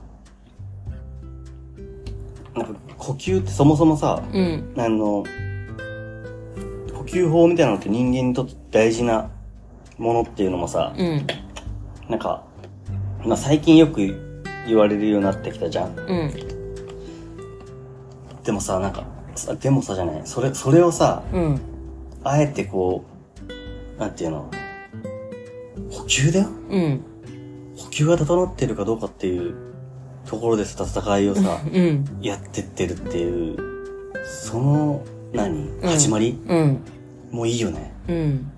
なんか呼吸ってそもそもさ、うん。あの、呼吸法みたいなのって人間にとって大事なものっていうのもさ、うん。なんか、まあ最近よく言われるようになってきたじゃん。うん。でもさ、なんか、さでもさじゃない。それ、それをさ、うん。あえてこう、なんていうの、補給だようん。補給が整ってるかどうかっていうところでさ、戦いをさ、うん。やってってるっていう、その、何？うん始まり、うん。もういいよね。うん。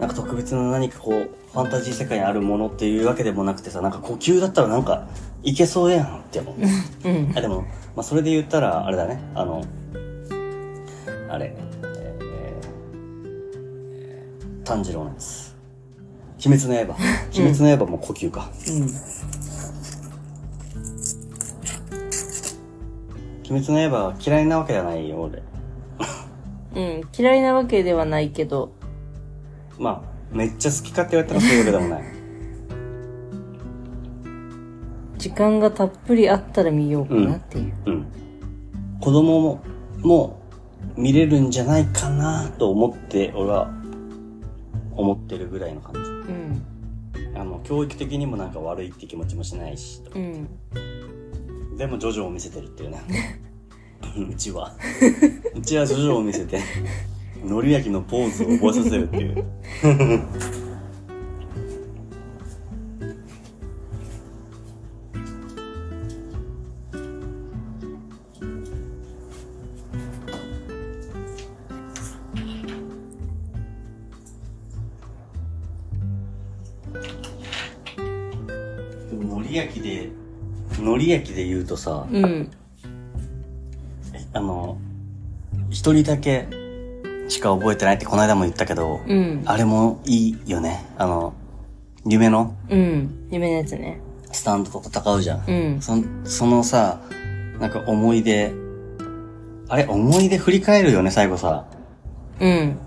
なんか特別な何かこう、ファンタジー世界にあるものっていうわけでもなくてさ、なんか呼吸だったらなんか、いけそうやんって思う。うん。あ、でも、まあ、それで言ったら、あれだね。あの、あれ、えーえー炭治郎のやつ。鬼滅の刃。鬼滅の刃も呼吸か。うん。鬼滅の刃は嫌いなわけじゃないよ、俺。うん。嫌いなわけではないけど、まあ、めっちゃ好きかって言われたらそういうわけでもない。時間がたっぷりあったら見ようかなっていう。うん。子供も、もう、見れるんじゃないかなと思って、俺は、思ってるぐらいの感じ。うん。あの、教育的にもなんか悪いって気持ちもしないし、うん。でもジョジョを見せてるっていうね。うちは。うちはジョジョを見せて、のり焼きのポーズを覚えさせるっていう。り焼きで、のり焼きで言うとさ、うん。あの、一人だけしか覚えてないってこの間も言ったけど、うん。あれもいいよね。あの、夢のうん。夢のやつね。スタンドと戦うじゃん。うん。そそのさ、なんか思い出、あれ、思い出振り返るよね、最後さ。うん。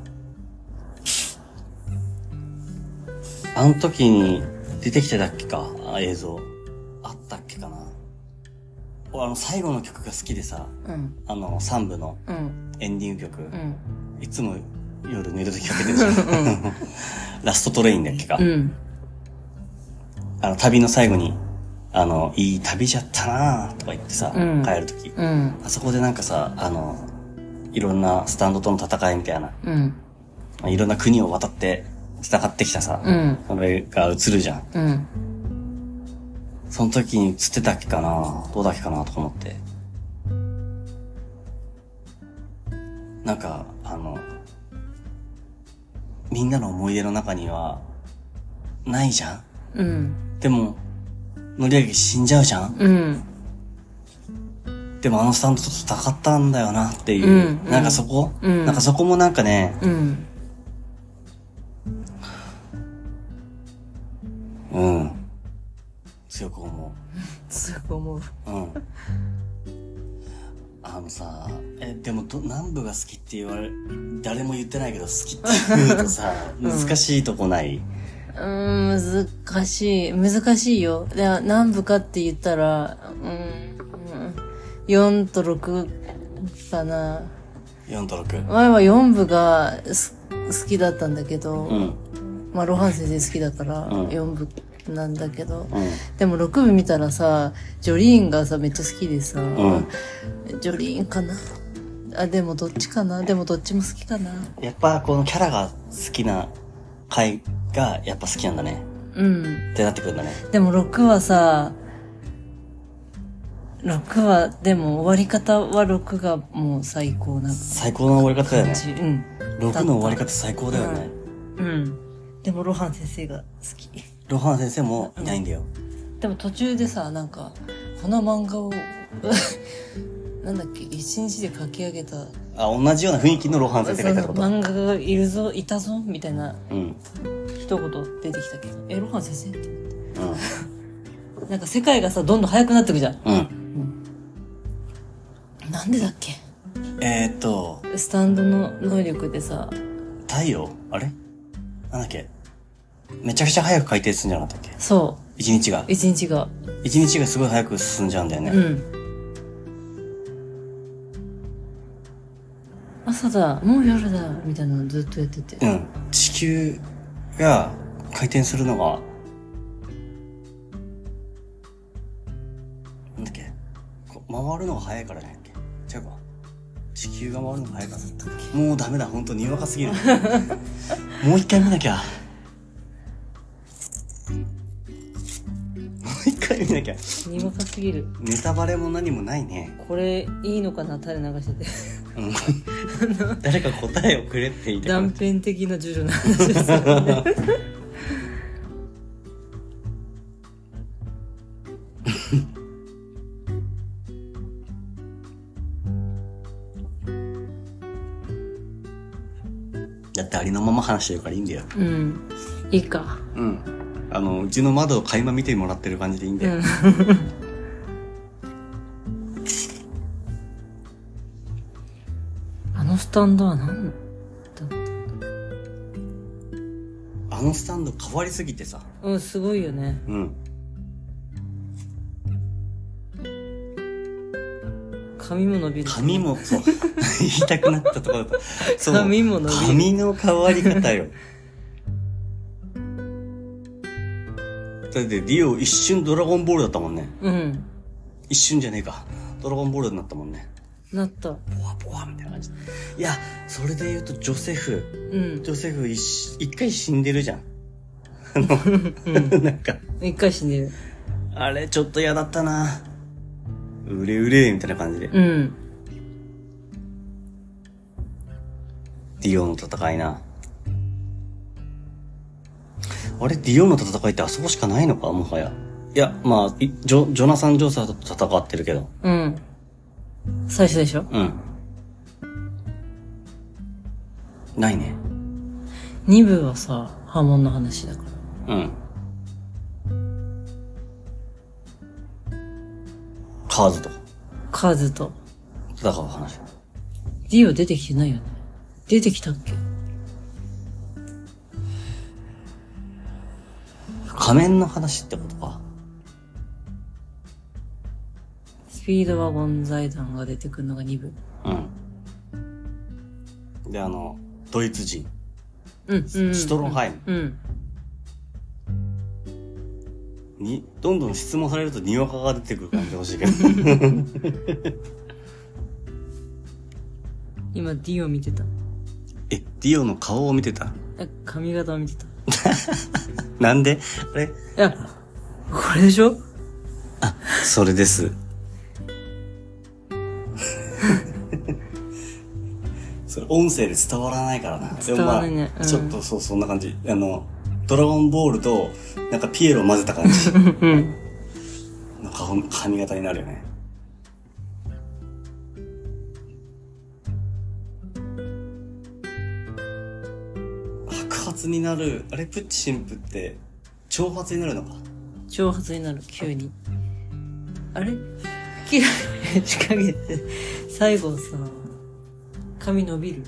あの時に出てきてたっけか、あ映像。あの最後の曲が好きでさ、うん。あの3部のうん。エンディング曲。うん。いつも夜寝るときかけてるじゃん。ラストトレインだっけか。うん。あの、旅の最後に、あの、いい旅じゃったなとか言ってさ、うん帰るとき。うん。あそこでなんかさ、あの、いろんなスタンドとの戦いみたいな、うん。いろんな国を渡って戦ってきたさ、うん。それが映るじゃん。うん。その時に映ってたっけかな？どうだっけかなとか思って。なんか、あの、みんなの思い出の中には、ないじゃん？うん。でも、乗り上げ死んじゃうじゃん？うん。でもあのスタンドと戦ったんだよなっていう、うんうんなんかそこ、うんなんかそこもなんかね、うん。うん。強く思すごい思う。う。うん。あのさ、え、でもど、南部が好きって言われ、誰も言ってないけど好きって言うとさ、難しいとこない？うーん、難しい。難しいよ。で、何部かって言ったら、うん、4と6かな。4と6。前は4部がす好きだったんだけど、うん。まあ、ロハン先生好きだから、うん4部なんだけど、うん。でも6部見たらさ、ジョリーンがさ、めっちゃ好きでさ、んジョリーンかな？あ、でもどっちかな？でもどっちも好きかな？やっぱこのキャラが好きな回がやっぱ好きなんだね。うん。ってなってくるんだね。でも6はさ、6は、でも終わり方は6がもう最高な最高の終わり方だよね。うん。6の終わり方最高だよね。うん。でもロハン先生が好き。ロハン先生もいないんだよ。でも途中でさなんかこの漫画を なんだっけ一日で書き上げた。あ、同じような雰囲気のロハン先生がいたってこと？漫画がいるぞいたぞみたいなうん。一言出てきたけどえロハン先生って。うん。なんか世界がさどんどん速くなってくじゃん。うん。なんでだっけ？えー、っと、スタンドの能力でさ。太陽？あれ？なんだっけ？めちゃくちゃ早く回転するんじゃなかったっけ？そ一日が？う。一日が一日がすごい早く進んじゃうんだよね。うん朝だもう夜だみたいなのずっとやっててうん。地球が回転するのが、なんだっけ？こう回るのが早いからね。違うか。地球が回るのが早いから。もうダメだ、本当にわかすぎる。もう一回見なきゃ。回見なきゃ。にわかすぎるネタバレも何もないね。これいいのかな？垂れ流しててうん。誰か答えをくれって言いた断片的なジュジュの話ですよね だってありのまま話してるからいいんだよ。うんいいかうん。あの、うちの窓を垣間見てもらってる感じでいいんだよ。うん あのスタンドは何あのスタンド変わりすぎてさ。うんすごいよねうん。髪も伸びる髪も、そう。言いたくなったところだった。髪も伸びる髪の変わり方よ。だってディオ一瞬ドラゴンボールだったもんね。うん一瞬じゃねえか。ドラゴンボールになったもんね。なったポワポワみたいな感じ。いや、それで言うとジョセフ。うんジョセフ一一回死んでるじゃん。あの、なんか、一回死んでるあれちょっと嫌だったな。うれうれみたいな感じで。うんディオの戦いな。あれ、ディオの戦いってあそこしかないのか？もはや。いや、まあ、いジョ、ジョナサン・ジョーサーと戦ってるけど。うん最初でしょ？うん。ないね。二部はさ波紋の話だからうん。カーズとカズと戦う話。ディオ出てきてないよね出てきたっけ？仮面の話ってことか。スピードワゴン財団が出てくるのが2部うん。で、あの、ドイツ人。うんうんシュトロンハイムうんに、どんどん質問されるとにわかが出てくる感じで欲しいけど。今ディオ見てたえ、ディオの顔を見てた？え髪型を見てたい なんで？あれ？やこれでしょ？それです。それ音声で伝わらないからな。伝わらないねうんちょっとそう、そんな感じ。あの、ドラゴンボールと、なんかピエロを混ぜた感じうんの顔髪型になるよね。になる、あれ？プッチ神父って、長髪になるのか？長髪になる急に。あれ？キラ仕掛けて最後さ髪伸びる？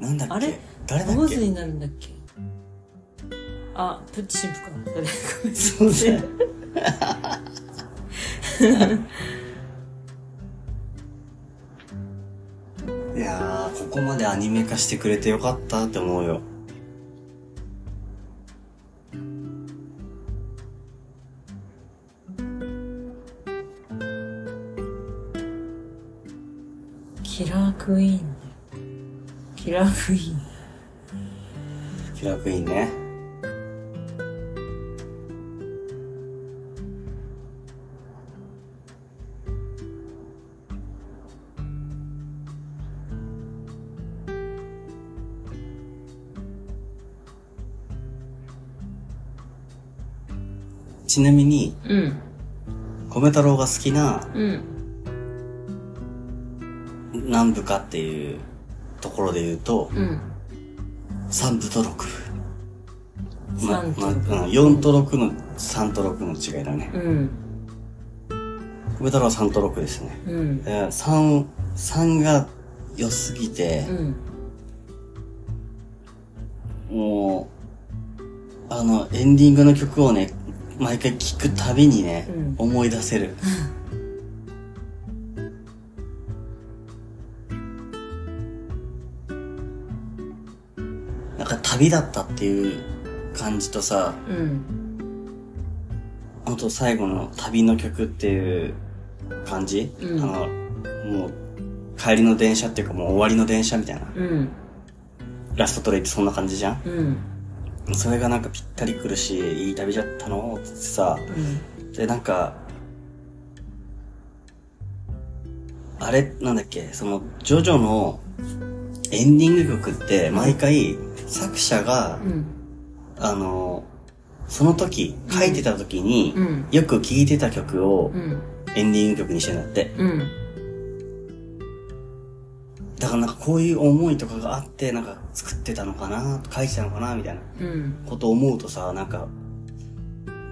なんだっけ？あれ？誰だっけ？坊主になるんだっけ？あプッチ神父か。それごめんそうだよ。いやー、ここまでアニメ化してくれてよかったって思うよ。キラークイーンキラークイーンキラークイーンね。ちなみに、うん。米太郎が好きなうん。何部かっていうところで言うと、うん。3部と6部。ま、3とま、6うん、4と6の、3と6の違いだね。うん。米太郎は3と6ですね。うん。えー、3、3が良すぎてう、ん。もう、あの、エンディングの曲をね、毎回聴くたびにね、うん思い出せる。旅だったっていう感じとさ、うん。あと最後の旅の曲っていう感じ、うんあの、もう、帰りの電車っていうかもう終わりの電車みたいな。うん。ラストトレイってそんな感じじゃん？うん。それがなんかぴったりくるし、いい旅じゃったのってさ、で、なんか、あれ、なんだっけ、その、ジョジョのエンディング曲って、毎回、作者が、うん。あの、その時、書いてた時に、うん。よく聴いてた曲をうん。エンディング曲にしてんだって。うん。だからなんかこういう思いとかがあって、なんか作ってたのかな、書いてたのかな、みたいなうん。ことを思うとさ、なんか、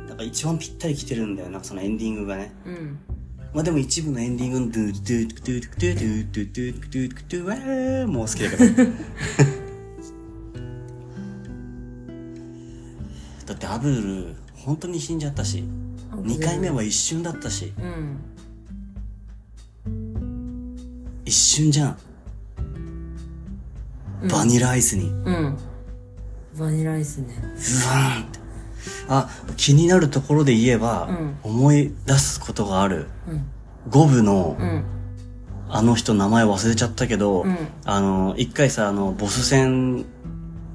なんか一番ぴったり来てるんだよ、なんかそのエンディングがね。うん。まあでも一部のエンディングのドゥドゥドゥドゥドゥドゥドゥドゥドゥドゥドゥドゥドゥもう好きだけど。だってアブル、本当に死んじゃったし、2回目は一瞬だったし、うん。一瞬じゃん。うんバニラアイスに、ううん。バニラアイスね。わーんって。あ、気になるところで言えば、思い出すことがある。うん。五部の、うん。あの人名前忘れちゃったけど、うんあの、一回さ、あの、ボス戦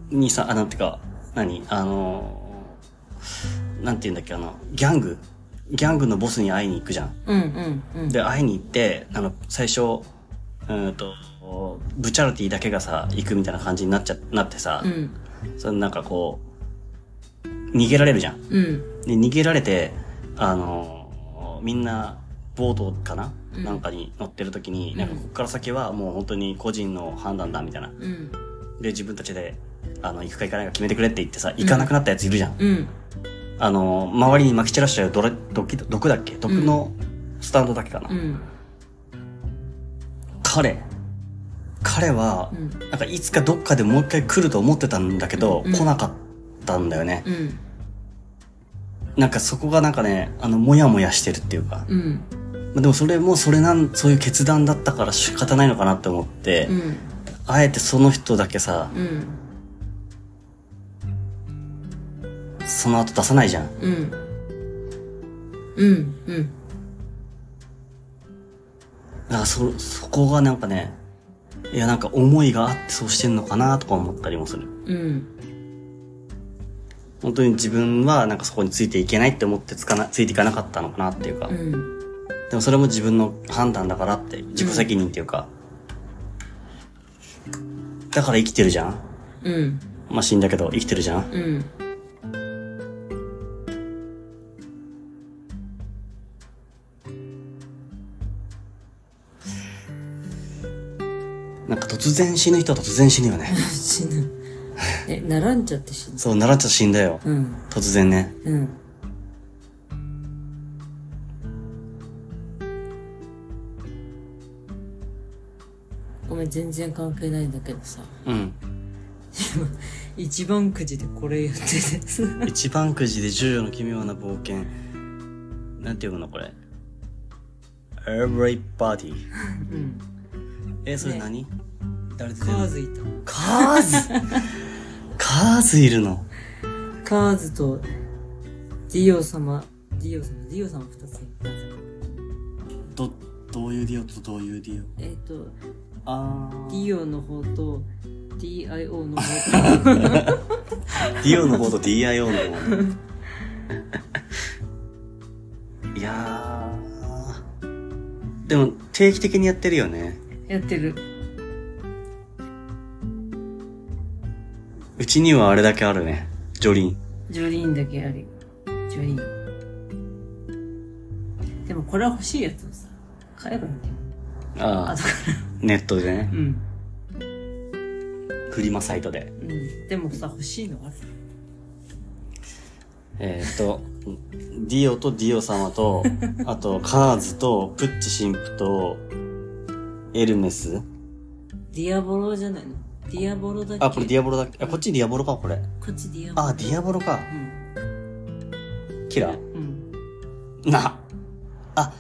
にさ、あ、なんていうか、何？あの、なんて言うんだっけ、あの、ギャングギャングのボスに会いに行くじゃん。うん。うん。うん。で、会いに行って、あの、最初、うーんと、ブチャラティだけがさ、行くみたいな感じになっちゃ、なってさ、うん。そのなんかこう、逃げられるじゃん。うん。で、逃げられて、あの、みんな、ボートかな、うんなんかに乗ってる時に、うんなんかこっから先はもう本当に個人の判断だみたいな。うん。で、自分たちで、あの、行くか行かないか決めてくれって言ってさ、行かなくなったやついるじゃん。うん。あの、周りに撒き散らしちゃう毒、毒だっけ？毒のスタンドだけかな？うん。彼、彼は、うん。なんかいつかどっかでもう一回来ると思ってたんだけど、うん来なかったんだよね。うん。なんかそこがなんかね、あの、もやもやしてるっていうか。うん。まあでもそれもそれなん、そういう決断だったから仕方ないのかなって思って、うん。あえてその人だけさ、その後出さないじゃん。うん。うん。うん。だからそ、そこがなんかね、いやなんか思いがあってそうしてんのかなとか思ったりもする。うん。本当に自分はなんかそこについていけないって思ってつかな、ついていかなかったのかなっていうか。うん。でもそれも自分の判断だからって、自己責任っていうか。だから生きてるじゃん。うん。まあ死んだけど生きてるじゃん。うん。なんか突然死ぬ人は突然死ぬよね。死ぬ。え、ならんちゃって死ぬ？そう、ならっちゃ死んだよ。うん。突然ね。うん。ごめん、全然関係ないんだけどさ。うん。一番くじでこれ言っててさ。一番くじでジョジョの奇妙な冒険。なんて読むのこれ？Everybody。うん。え、それ何、誰でカーズいた。カーズ？カーズいるの？カーズとディオ様、ディオ様、ディオ様二ついた。ど、どういうディオとどういうディオ？えっ、と、あディオの方と DIO の方ー。ディオの方と DIO の方ね。いやー。でも定期的にやってるよね。とやってる。うちにはあれだけあるね。ジョリン。ジョリーンだけあるよ。ジョリーン。これは欲しいやつをさ、買えばいいんだよ。ああ後かネットでねら。うん。フリマサイトでうん。でもさ、欲しいのある？えっ、とディオとディオ様と あとカーズとプッチ神父とエルメス？ディアボロじゃないの？ディアボロだっけ？あこれディアボロだっけ？あこっちディアボロかこれこっちディアボロ。あディアボロかうん。キラーうん。なあ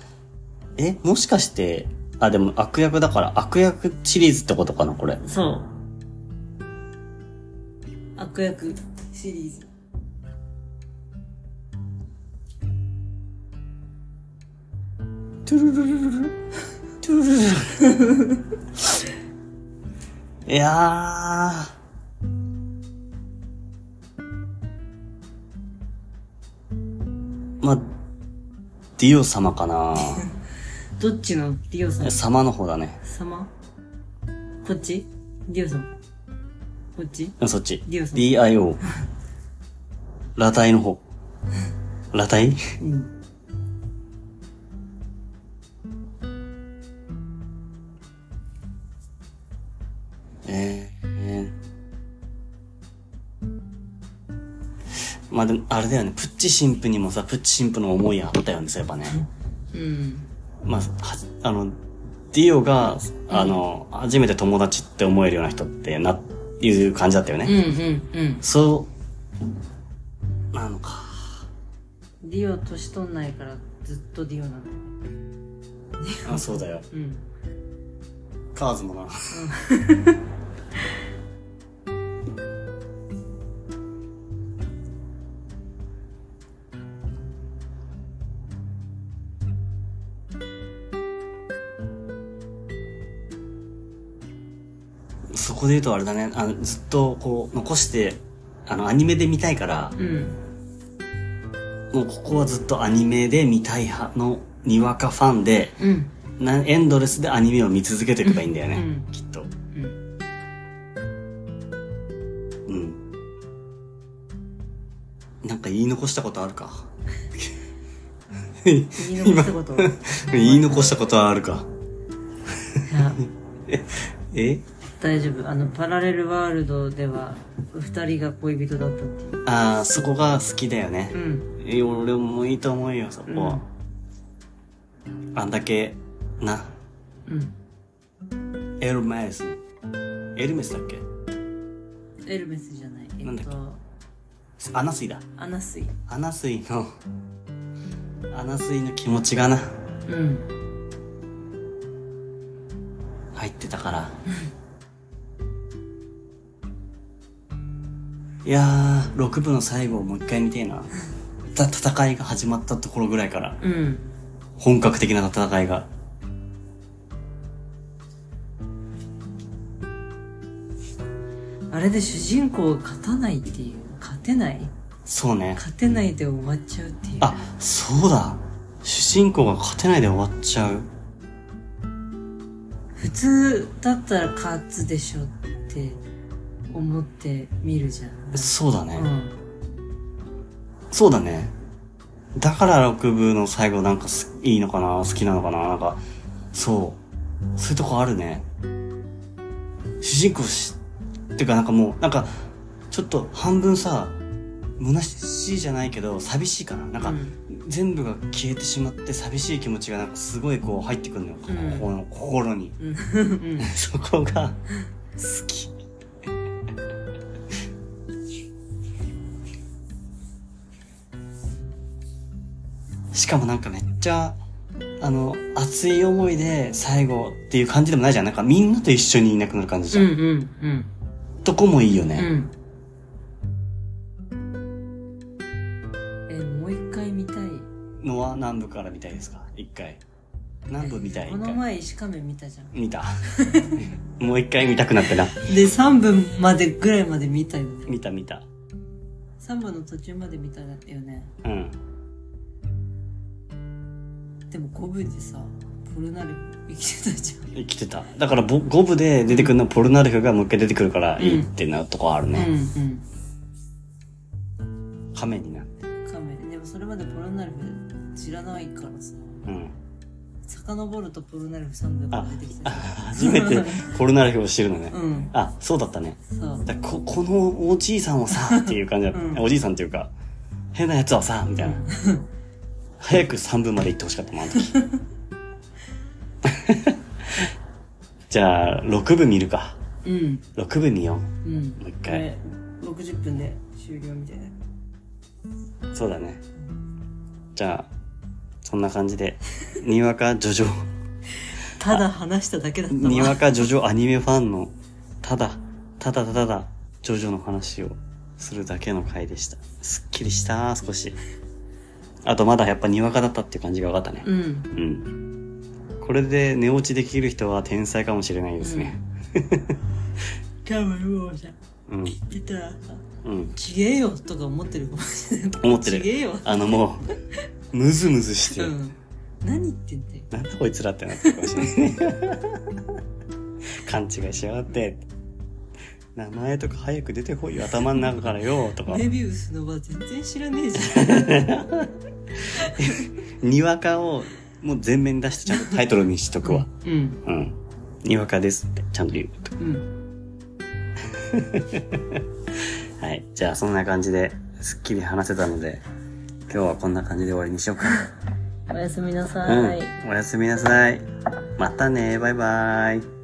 えもしかしてあでも悪役だから悪役シリーズってことかなこれそう。悪役シリーズ。トゥルルルルルトゥルルいやー。まあディオ様かな。どっちのディオさん様の方だね。様？こっち？ディオさん。こっち？うんそっち。ディオ様？DIO 裸体の方。裸体？うん。でも、あれだよね、プッチ神父にもさ、プッチ神父の思いあったよね、そういえばね。うん。まあ、はじあの、ディオが、あの、初めて友達って思えるような人ってな、いう感じだったようんね。うんうん。そう、なのか。ディオ年取んないからずっとディオなんだよ。あ、そうだよ。うん。カーズもな。そ こで言うとあれだね、あのずっとこう残して、あのアニメで見たいから、うん。もうここはずっとアニメで見たい派のにわかファンで、うん。なエンドレスでアニメを見続けていけばいいんだよね、うんきっと。うん。うん。なんか言い残したことあるか？言い残したこと？い 言い残したことはあるか？や、え？大丈夫。あの、パラレルワールドでは、二人が恋人だったっていう。ああ、そこが好きだよねう。ん。え俺もいいと思うよ、そこは。あんだけ、な、うん。エルメス。エルメスだっけ？エルメスじゃない。えなんだっけ？っと、アナスイだ。アナスイ。アナスイの、アナスイの気持ちがな、うん。入ってたから。いやー、6部の最後をもう一回見てえな。た戦いが始まったところぐらいから、うん。本格的な戦いが。あれで主人公が勝たないっていう。勝てない？そうね。勝てないで終わっちゃうっていう。あ、そうだ。主人公が勝てないで終わっちゃう。普通だったら勝つでしょって思って見るじゃん。そうだね。うん。そうだね。だから6部の最後なんかすいいのかな？好きなのかな？なんか、そう。そういうとこあるね。主人公し、ってか？なんかもう、なんか、ちょっと半分さ、虚しいじゃないけど、寂しいかな？なんか、うん全部が消えてしまって寂しい気持ちがなんかすごいこう入ってくるのよ。うんここの心に。うん。うん。そこが好き。しかもなんかめっちゃ、あの、熱い思いで最後っていう感じでもないじゃん。なんかみんなと一緒にいなくなる感じじゃん。うんうんうん。とこもいいよね。うん。え、もう一回見たい。のは南部から見たいですか？一回。南部見たい。この前石亀見たじゃん。見た。もう一回見たくなってな。で、3分までぐらいまで見たよね。見た見た。3分の途中まで見たよね。うん。でも5分でさ、ポルナルフ生きてたじゃん。生きてた。だからボ5部で出てくるのはポルナレフがもう一回出てくるからいいってなとこあるね。うんうん。亀になって。カメでもそれまでポルナルフ知らないからさ。うん。遡るとポルナレフ3部が出てきたあ 初めてポルナレフを知るのね。うんあ、そうだったね。ここのおじいさんはさ、っていう感じだった。うんおじいさんっていうか、変なやつはさ、みたいな。早く3分まで行ってほしかったもん、あの時。じゃあ、6部見るか。うん6部見ようんもう一回これ60分で終了みたいなう。そうだね。じゃあ、そんな感じで、にわかジョジョ、ただ話しただけだったわにわかジョジョアニメファンの、ただ、ただただただ、ジョジョの話をするだけの回でした。すっきりした、少し。あとまだやっぱにわかだったっていう感じが分かったね。うんうん。これで寝落ちできる人は天才かもしれないですね。多分もうさうん。言ってたらさうん。ちげえよとか思ってるかもしれない思ってるちげえよあのもう、ムズムズして、うん何言ってんだよなんだこいつらってなってるかもしれないね。勘違いしやがって。名前とか早く出てこいよ、頭の中からよ、とか。メビウスのは全然知らねえじゃん にわかを、もう全面に出してちゃんとタイトルにしとくわ。うんうん。にわかですって、ちゃんと言うと。うん はい。じゃあ、そんな感じで、すっきり話せたので、今日はこんな感じで終わりにしようか。おやすみなさうんい、。おやすみなさい。またね。バイバイ。